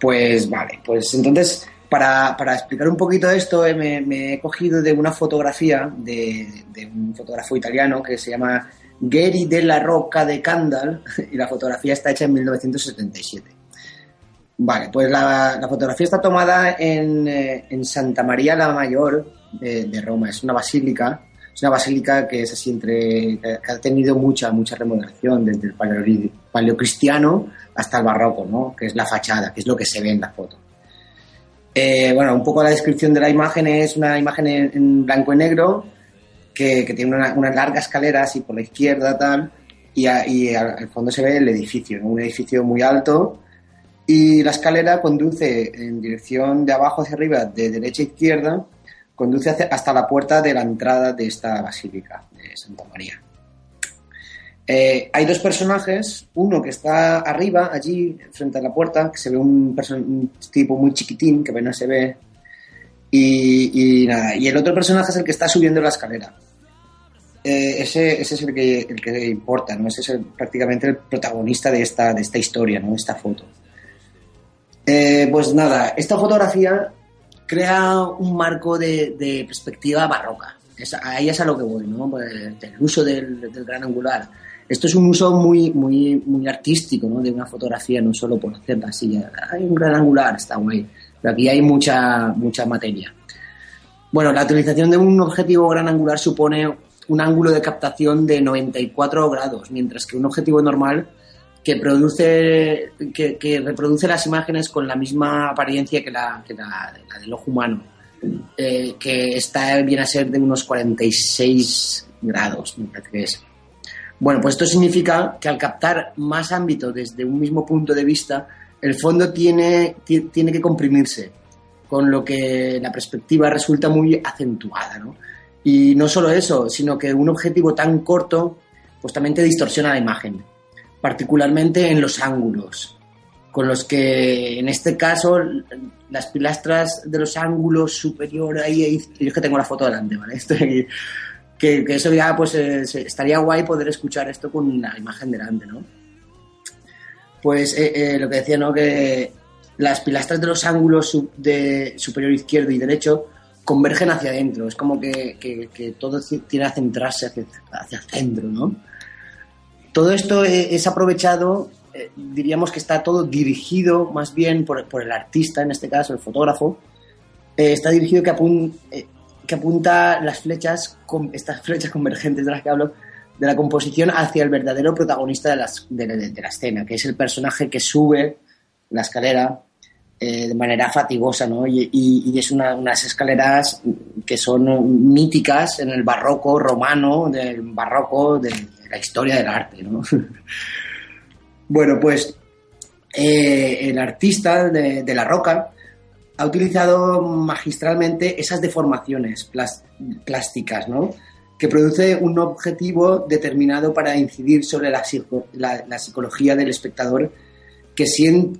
B: Pues vale, pues entonces, para, para explicar un poquito esto, eh, me, he cogido de una fotografía de, un fotógrafo italiano que se llama Gary della Rocca de Candal, y la fotografía está hecha en 1977. Vale, pues la, fotografía está tomada en, eh, en, Santa María la Mayor de, de Roma, es una basílica es una basílica que es así entre que ha tenido mucha mucha remodelación desde el paleocristiano hasta el barroco, ¿no? Que es la fachada, que es lo que se ve en la foto. Eh, bueno, un poco la descripción de la imagen es una imagen en, blanco y negro que, tiene una, larga escalera así por la izquierda tal y, al, fondo se ve el edificio, un edificio muy alto y la escalera conduce en dirección de abajo hacia arriba, de derecha a izquierda, conduce hasta la puerta de la entrada de esta basílica de Santa María. Eh, hay dos personajes, uno que está arriba, allí, frente a la puerta, que se ve un, tipo muy chiquitín, que apenas se ve, y, nada, y el otro personaje es el que está subiendo la escalera. Eh, ese, es el que, el importa, ¿no? Ese es prácticamente el protagonista de esta, de esta historia, ¿no?Esta foto. Eh, pues nada, esta fotografía crea un marco de, perspectiva barroca. ahí es a lo que voy, ¿no? Pues, el uso del, gran angular. Esto es un uso muy, muy, muy artístico, ¿no? De una fotografía, no solo por hacerla así. Hay un gran angular, está guay. Pero aquí hay mucha, mucha materia. Bueno, la utilización de un objetivo gran angular supone un ángulo de captación de 94 grados, mientras que un objetivo normal que produce que, reproduce las imágenes con la misma apariencia que la, que la, del ojo humano eh, que está viene a ser de unos 46 grados me parece bueno pues esto significa que al captar más ámbito desde un mismo punto de vista el fondo tiene, tiene que comprimirse con lo que la perspectiva resulta muy acentuada ¿no? y no solo eso sino que un objetivo tan corto pues también te distorsiona la imagen particularmente en los ángulos, con los que en este caso las pilastras de los ángulos superior ahí, yo es que tengo la foto delante, ¿vale? Estoy que, eso ya pues eh, estaría guay poder escuchar esto con la imagen delante, ¿no? Pues eh, eh, lo que decía, ¿no? Que las pilastras de los ángulos de superior izquierdo y derecho convergen hacia adentro, es como que, que, todo tiene a centrarse hacia, hacia el centro, ¿no? Todo esto e, es aprovechado, eh, diríamos que está todo dirigido más bien por, el artista, en este caso el fotógrafo, eh, está dirigido que, eh, que apunta las flechas, con, estas flechas convergentes de las que hablo, de la composición hacia el verdadero protagonista de, la escena, que es el personaje que sube la escalera de manera fatigosa, ¿no? Y, es unas escaleras que son míticas en el barroco romano, del barroco, de, la historia del arte, ¿no? bueno, pues eh, el artista de, La Roca ha utilizado magistralmente esas deformaciones plásticas, ¿no? que produce un objetivo determinado para incidir sobre la, psicología del espectador, que,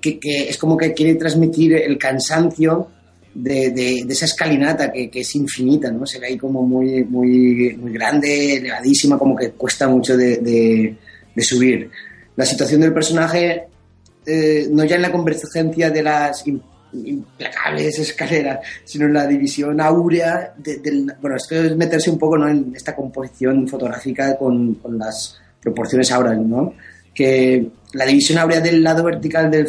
B: que, es como que quiere transmitir el cansancio de, esa escalinata que, es infinita, ¿no? Se ve ahí como muy, muy, muy grande, elevadísima, como que cuesta mucho de, subir. La situación del personaje, eh, no ya en la convergencia de las implacables escaleras, sino en la división áurea del... Bueno, esto es meterse un poco ¿no? en esta composición fotográfica con, las proporciones áureas, ¿no? Que la división áurea del lado vertical del,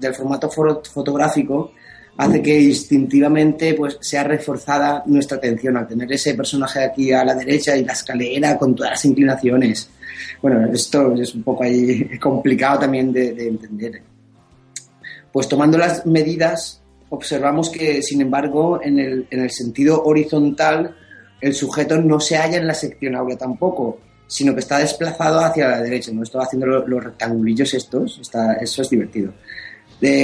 B: del formato fotográfico hace que instintivamente pues sea reforzada nuestra atención al tener ese personaje aquí a la derecha y la escalera con todas las inclinaciones. Bueno, esto es un poco ahí complicado también de, entender. Pues tomando las medidas, observamos que, sin embargo, en el, en el sentido horizontal, el sujeto no se halla en la sección áurea tampoco, sino que está desplazado hacia la derecha. No estoy haciendo los, rectangulillos estos, está, eso es divertido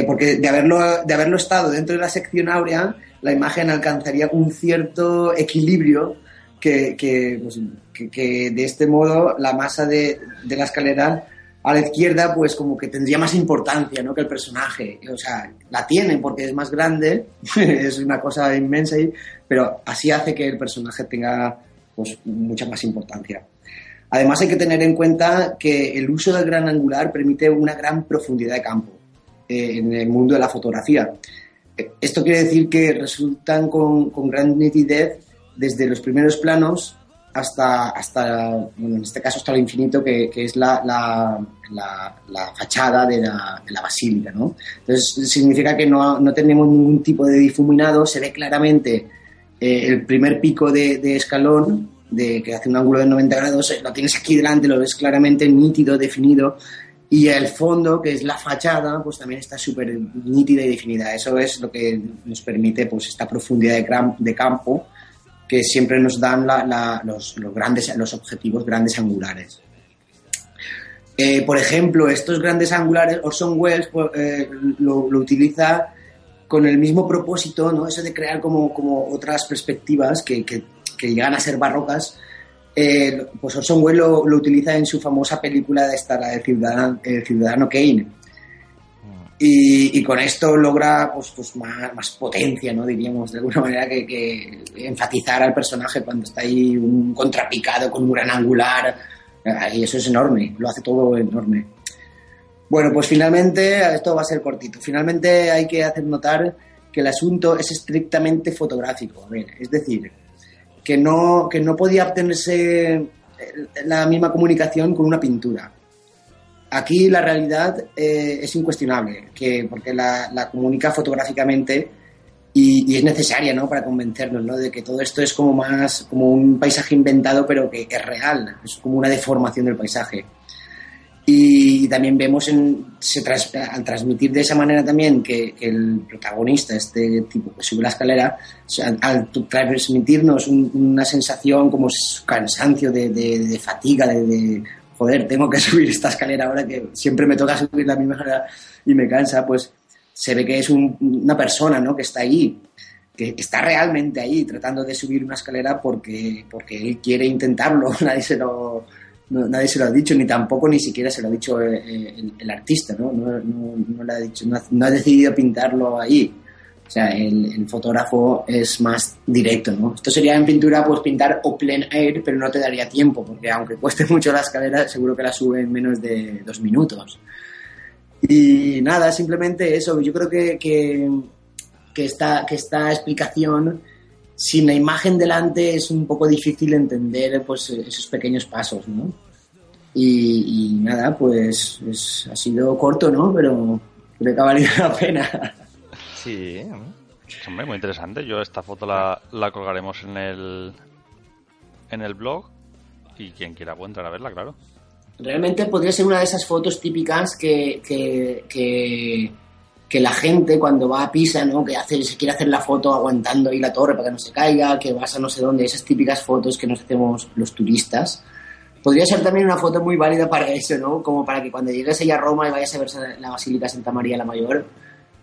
B: porque de haberlo, de haberlo estado dentro de la sección áurea, la imagen alcanzaría un cierto equilibrio que, que, pues, de este modo la masa de, de, la escalera a la izquierda pues como que tendría más importancia ¿no? que el personaje. O sea, la tiene porque es más grande, es una cosa inmensa, y, pero así hace que el personaje tenga pues, mucha más importancia. Además hay que tener en cuenta que el uso del gran angular permite una gran profundidad de campo. Eh, en el mundo de la fotografía. Esto quiere decir que resultan con, gran nitidez desde los primeros planos hasta, hasta bueno, en este caso hasta lo infinito, que, es la, la, fachada de la, de la, basílica. ¿no? Entonces, significa que no, no, tenemos ningún tipo de difuminado, se ve claramente eh, el primer pico de, de, escalón, de, que hace un ángulo de 90 grados, lo tienes aquí delante, lo ves claramente nítido, definido, y el fondo, que es la fachada, pues también está súper nítida y definida. Eso es lo que nos permite pues esta profundidad de, de campo que siempre nos dan los, grandes, los objetivos grandes angulares. Eh, por ejemplo, estos grandes angulares, Orson Welles pues, eh, lo, lo utiliza con el mismo propósito, ¿no? Eso de crear como, como otras perspectivas que, que, que llegan a ser barrocas. Eh, pues Orson Welles lo, utiliza en su famosa película de esta, la de Ciudadano, eh, Ciudadano Kane. Y, y, con esto logra pues, pues más, más, potencia, ¿no? Diríamos, de alguna manera, que, que, enfatizar al personaje cuando está ahí un contrapicado con un gran angular. Y eso es enorme, lo hace todo enorme. Bueno, pues finalmente, esto va a ser cortito. Finalmente hay que hacer notar que el asunto es estrictamente fotográfico. A ver, es decir, que no, que no podía obtenerse la misma comunicación con una pintura. Aquí la realidad eh, es incuestionable, que, porque la, la comunica fotográficamente y, y, es necesaria ¿no? para convencernos ¿no? de que todo esto es como más como un paisaje inventado, pero que es real, es como una deformación del paisaje. Y también vemos en, se tras, al transmitir de esa manera también que, el protagonista, este tipo que sube la escalera, al, transmitirnos un, una sensación como cansancio, de fatiga, de, de, joder, tengo que subir esta escalera ahora que siempre me toca subir la misma escalera y me cansa, pues se ve que es un, una persona ¿no? que está ahí, que está realmente ahí tratando de subir una escalera porque, porque él quiere intentarlo, nadie se lo nadie se lo ha dicho, ni tampoco ni siquiera se lo ha dicho el, el, el artista, ¿no? No, no, no, le ha dicho, no, no, ha decidido pintarlo ahí. O sea, el, el, fotógrafo es más directo, ¿no? Esto sería en pintura, pues pintar o plein air, pero no te daría tiempo, porque aunque cueste mucho la escalera, seguro que la sube en menos de dos minutos. Y nada, simplemente eso. Yo creo que, que, que, esta, que esta explicación sin la imagen delante es un poco difícil entender pues esos pequeños pasos, ¿no? Y, y nada, pues es, ha sido corto, ¿no? Pero creo que ha valido la pena.
A: Sí, hombre, muy interesante. Yo esta foto la, la colgaremos en el en el blog y quien quiera puede entrar a verla, claro.
B: Realmente podría ser una de esas fotos típicas que, que, que que la gente cuando va a Pisa, ¿no? Que hace, se quiere hacer la foto aguantando ahí la torre para que no se caiga, que vas a no sé dónde, esas típicas fotos que nos hacemos los turistas. Podría ser también una foto muy válida para eso, ¿no? Como para que cuando llegues allá a Roma y vayas a ver la Basílica Santa María la Mayor,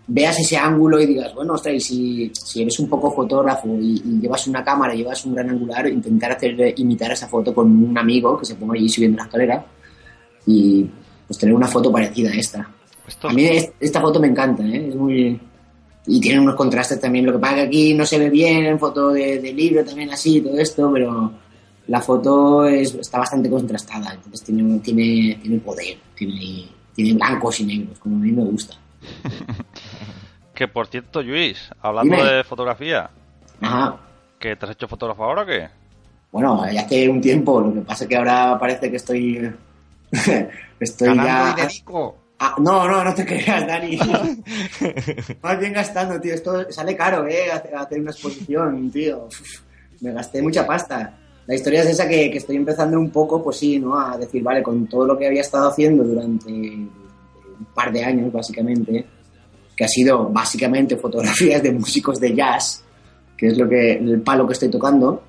B: veas ese ángulo y digas, bueno, ostras, y si, eres un poco fotógrafo y, llevas una cámara, llevas un gran angular, intentar hacer, imitar esa foto con un amigo que se ponga allí subiendo la escalera y pues tener una foto parecida a esta. Esto... A mí esta foto me encanta, ¿eh? es muy... Y tiene unos contrastes también. Lo que pasa que aquí no se ve bien, en foto de, de libro también así, todo esto, pero la foto es, está bastante contrastada, entonces tiene, tiene, tiene poder, tiene, tiene blancos y negros, como a mí me gusta.
A: que por cierto, Luis, hablando Dime. de fotografía,
B: Ajá.
A: ¿que te has hecho fotógrafo ahora o qué?
B: Bueno, ya hace un tiempo, lo que pasa es que ahora parece que estoy... estoy
D: Ganando
B: ya...
D: Dinerico.
B: Ah, no, no, no te creas, Dani. Más bien gastando, tío. Esto sale caro, ¿eh? Hacer una exposición, tío. Me gasté mucha pasta. La historia es esa que, que, estoy empezando un poco, pues sí, ¿no? A decir, vale, con todo lo que había estado haciendo durante un par de años, básicamente, que ha sido básicamente fotografías de músicos de jazz, que es lo que el palo que estoy tocando.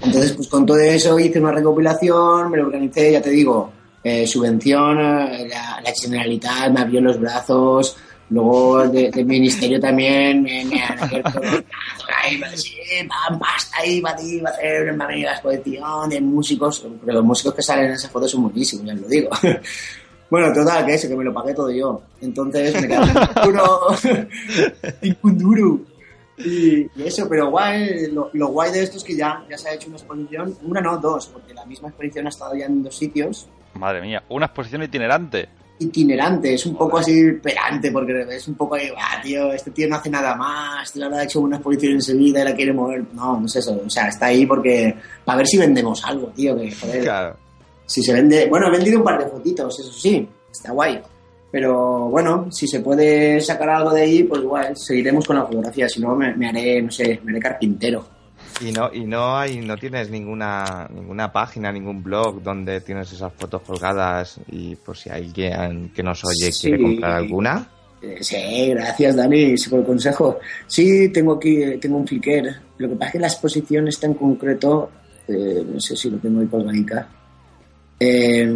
B: Entonces, pues con todo eso hice una recopilación, me lo organicé, ya te digo, eh, subvención, eh, la, la, Generalitat me abrió los brazos, luego del de ministerio también me, me han abierto sí, basta ahí, va a hacer una mega exposición de músicos, porque los músicos que salen en esa foto son muchísimos, ya os lo digo. Bueno, total, que eso, que me lo pagué todo yo. Entonces me quedé duro. Y, y, eso, pero guay, lo, lo, guay de esto es que ya, ya se ha hecho una exposición, una no, dos, porque la misma exposición ha estado ya en dos sitios,
A: Madre mía, una exposición itinerante.
B: Itinerante, es un poco así perante, porque es un poco ahí, ah, tío, este tío no hace nada más, tío, ahora ha hecho una exposición en Sevilla y la quiere mover. No, no es eso, o sea, está ahí porque, para ver si vendemos algo, tío, que joder.
A: Claro.
B: Si se vende, bueno, he vendido un par de fotitos, eso sí, está guay. Pero bueno, si se puede sacar algo de ahí, pues igual, seguiremos con la fotografía, si no me, me haré, no sé, me haré carpintero.
D: Y no, y no hay, no tienes ninguna, ninguna página, ningún blog donde tienes esas fotos colgadas y por si alguien que nos oye
B: sí.
D: quiere comprar alguna.
B: Eh, Sí, gracias Dani por el consejo. Sí, tengo aquí, tengo un Flickr. Lo que pasa es que la exposición está en concreto, eh, no sé si lo tengo ahí colgadica. Eh,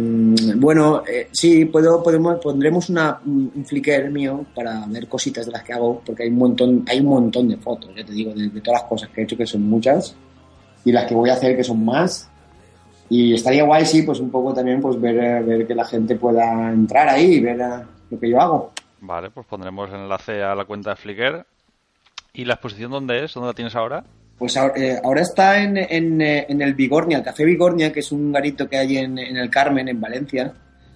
B: bueno, eh, sí, puedo, podemos, pondremos una, un Flickr mío para ver cositas de las que hago, porque hay un montón, hay un montón de fotos, ya te digo, de, todas las cosas que he hecho, que son muchas, y las que voy a hacer, que son más. Y estaría guay, sí, pues un poco también pues ver, eh, que la gente pueda entrar ahí y ver eh, lo que yo hago.
A: Vale, pues pondremos enlace a la cuenta de Flickr. ¿Y la exposición dónde es? ¿Dónde la tienes ahora?
B: Pues ahora, eh, ahora está en, en, eh, en el Vigornia, el Café Vigornia, que es un garito que hay en, en el Carmen, en Valencia.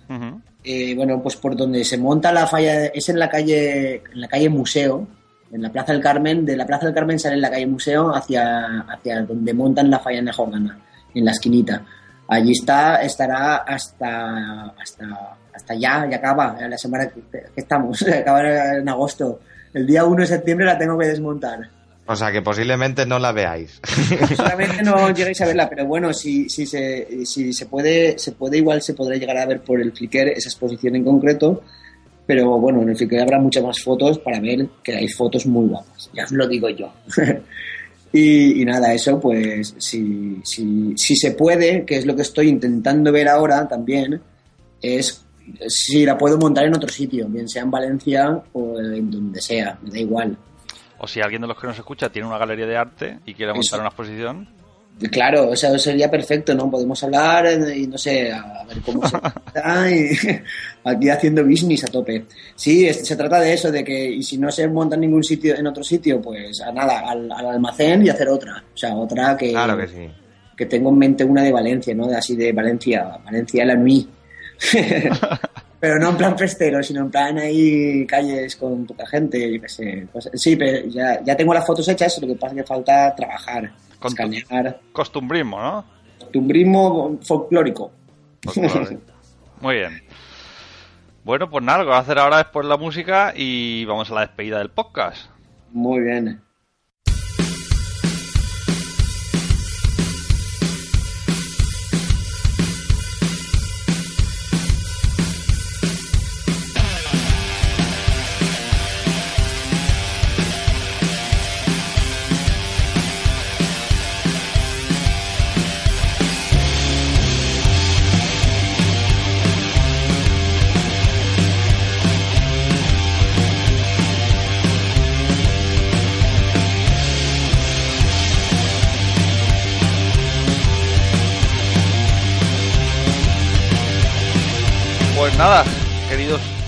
A: Ujú.
B: Eh, bueno, pues por donde se monta la falla, es en la calle, en la calle Museo, en la Plaza del Carmen, de la Plaza del Carmen sale en la calle Museo hacia, hacia donde montan la falla de Jordana, en la esquinita. Allí está, estará hasta, hasta, hasta ya, ya acaba, la semana que, que estamos, acaba en agosto. El día 1 de septiembre la tengo que desmontar.
D: O sea que posiblemente no la veáis.
B: Solamente no llegáis a verla, pero bueno, si, si, se, si se puede, se puede igual se podrá llegar a ver por el Flickr esa exposición en concreto, pero bueno, en el Flickr habrá muchas más fotos para ver que hay fotos muy guapas, ya os lo digo yo. y, y nada, eso pues si, si, si se puede, que es lo que estoy intentando ver ahora también, es si la puedo montar en otro sitio, bien sea en Valencia o en donde sea, me da igual.
A: O si alguien de los que nos escucha tiene una galería de arte y quiere montar
B: Eso.
A: una exposición,
B: Claro, o sea, sería perfecto, ¿no? Podemos hablar eh, y no sé, a ver cómo se está y aquí haciendo business a tope. Sí, es- se trata de eso, de que y si no se monta en ningún sitio, en otro sitio, pues a nada, al, al almacén y hacer otra. O sea, otra que,
D: Claro que sí.
B: que tengo en mente una de Valencia, ¿no? De así de Valencia, Valencia la mí. pero no en plan festero, sino en plan ahí calles con poca gente, yo qué sé. Pues, sí, pero ya, ya tengo las fotos hechas, lo que pasa es que falta trabajar,
A: Con
B: escanear.
A: costumbrismo, ¿no?
B: Tumbrismo folclórico.
A: Muy bien. Bueno, pues nada, lo que vamos a hacer ahora es poner la música y vamos a la despedida del podcast.
B: Muy bien.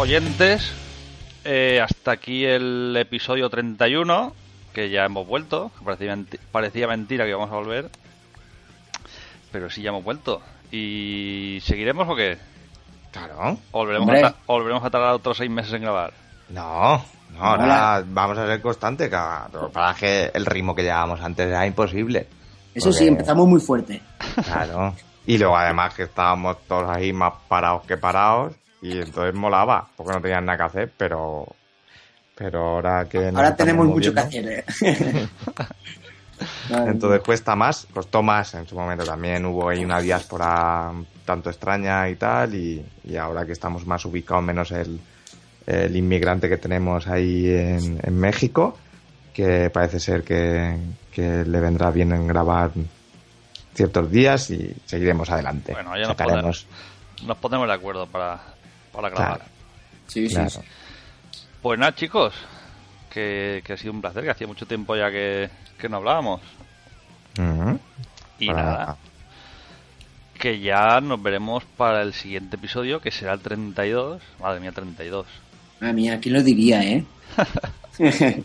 A: Oyentes, eh, hasta aquí el episodio 31, que ya hemos vuelto. Parecía, menti- parecía mentira que íbamos a volver, pero sí ya hemos vuelto. ¿Y seguiremos o qué?
D: Claro.
A: ¿O volveremos,
B: Hombre.
A: a, ta- o volveremos a tardar otros seis meses en grabar?
D: No, no, ahora vamos a ser constantes, cabrón. Para que el ritmo que llevábamos antes era imposible.
B: Eso sí, empezamos muy fuerte.
D: Claro. Y luego además que estábamos todos ahí más parados que parados y entonces molaba, porque no tenían nada que hacer, pero pero ahora que
B: Ahora tenemos mucho que hacer. ¿eh?
D: Entonces cuesta más, costó más en su momento también hubo ahí una diáspora un tanto extraña y tal y, y ahora que estamos más ubicados menos el, el inmigrante que tenemos ahí en, en México que parece ser que, que le vendrá bien en grabar ciertos días y seguiremos adelante.
A: Bueno, ya nos
D: Sacaremos-
A: Nos ponemos de acuerdo para, para grabar.
D: Claro.
B: Sí, sí,
D: claro.
B: sí.
A: Pues nada, chicos, que, que ha sido un placer, que hacía mucho tiempo ya que, que no hablábamos.
D: Ujú.
A: Y
D: Para-
A: nada, que ya nos veremos para el siguiente episodio, que será el 32. Madre mía, 32.
B: Madre mía, ¿quién lo diría, eh?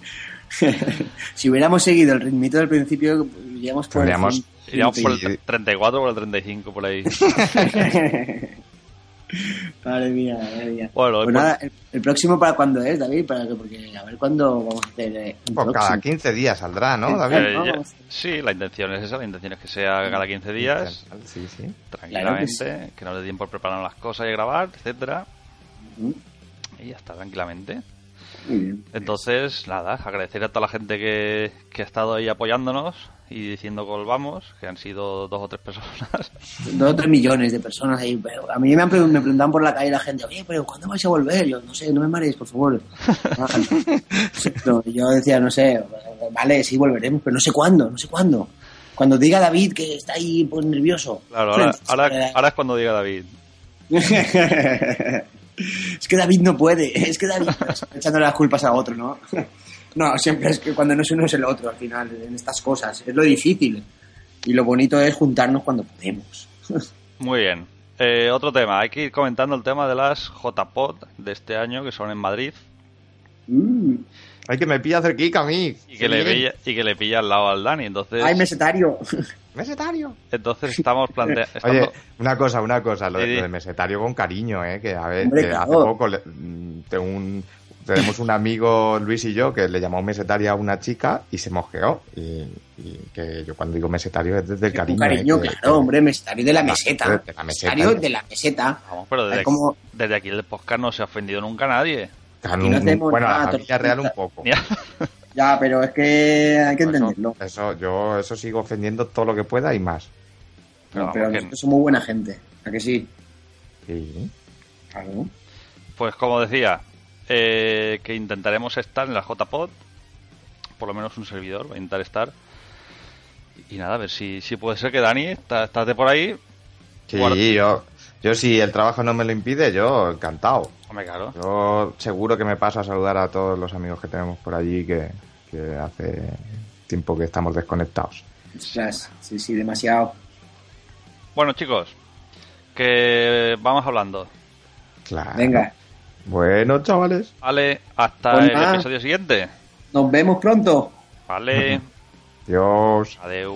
B: si hubiéramos seguido el ritmito del principio, iríamos por el
A: Iríamos por el
D: Sí.
A: 34 o por el 35, por ahí.
B: Madre mía, madre mía.
A: Bueno,
B: Pues nada, el, el próximo para cuándo es, David, para que, porque a ver cuándo vamos a hacer eh,
D: Pues cada
B: próximo.
D: 15 días saldrá, ¿no,
B: Sí,
D: David?
A: Eh,
B: ¿no?
A: ya- sí, la intención es esa, la intención es que sea cada 15 días,
D: Sí, sí.
A: tranquilamente, que, nos dé tiempo de preparar las cosas y grabar, etcétera. Y ya está, tranquilamente.
B: Muy bien.
A: Entonces, nada, agradecer a toda la gente que, que ha estado ahí apoyándonos y diciendo que volvamos, que han sido dos o tres personas.
B: Dos o tres millones de personas ahí. Pero a mí me, han me preguntan por la calle la gente, oye, pero ¿cuándo vais a volver? Yo, no sé, no me mareéis, por favor. No, yo decía, no sé, vale, sí volveremos, pero no sé cuándo, no sé cuándo. Cuando diga David que está ahí pues nervioso.
A: Claro, ahora, ahora,
B: eh,
A: ahora es cuando diga David.
B: es que David no puede, es que David echándole las culpas a otro, ¿no? No, siempre es que cuando no es uno es el otro al final, en estas cosas. Es lo difícil. Y lo bonito es juntarnos cuando podemos.
A: Muy bien. Eh, otro tema, hay que ir comentando el tema de las JPod de este año que son en Madrid.
B: Mm.
D: Ay, que me pilla cerquica a mí.
A: Y que, le pilla, y que le pilla al lado al Dani, entonces...
B: ¡Ay, mesetario!
D: ¡Mesetario!
A: Entonces estamos planteando...
D: Oye, una cosa, una cosa, lo,
A: Sí,
D: de,
A: sí.
D: lo de mesetario con cariño, ¿eh? Que a ver,
B: Hombre,
D: que hace poco le- mm, tengo un- tenemos un amigo, Luis y yo, que le llamó mesetaria a una chica y se mosqueó. Y, y que yo cuando digo mesetario es desde el cariño.
B: cariño,
D: ¿eh? Que-
B: claro,
D: que-
B: hombre, mesetario de la meseta.
D: de la meseta.
B: Mesetario de la meseta.
A: Vamos, pero desde,
B: Es como-
A: desde aquí el podcast no se ha ofendido nunca a nadie.
D: Claro,
B: Aquí no
D: un-
B: hacemos
D: bueno,
B: nada,
D: la familia real un poco.
B: Ya, pero es que hay que
D: Eso-
B: entenderlo.
D: Eso, yo eso sigo ofendiendo todo lo que pueda y más.
A: pero
B: No, pero
A: que-
B: nosotros somos buena gente. ¿A que sí?
D: Sí.
B: Claro.
A: Pues como decía, eh, que intentaremos estar en la JPod, por lo menos un servidor va a intentar estar. Y nada, a ver si, si puede ser que Dani, está- estás de por ahí.
D: Sí,
A: Guarda-
D: yo, yo si el trabajo no me lo impide, yo encantado.
A: Hombre, claro.
D: Yo seguro que me paso a saludar a todos los amigos que tenemos por allí que, que hace tiempo que estamos desconectados.
B: Sí, sí, demasiado.
A: Bueno, chicos, que vamos hablando.
D: Claro.
B: Venga,
D: Bueno, chavales.
A: Vale, hasta
B: Pues
A: el episodio siguiente.
B: nos vemos pronto.
A: Vale,
D: Dios.
A: adeu.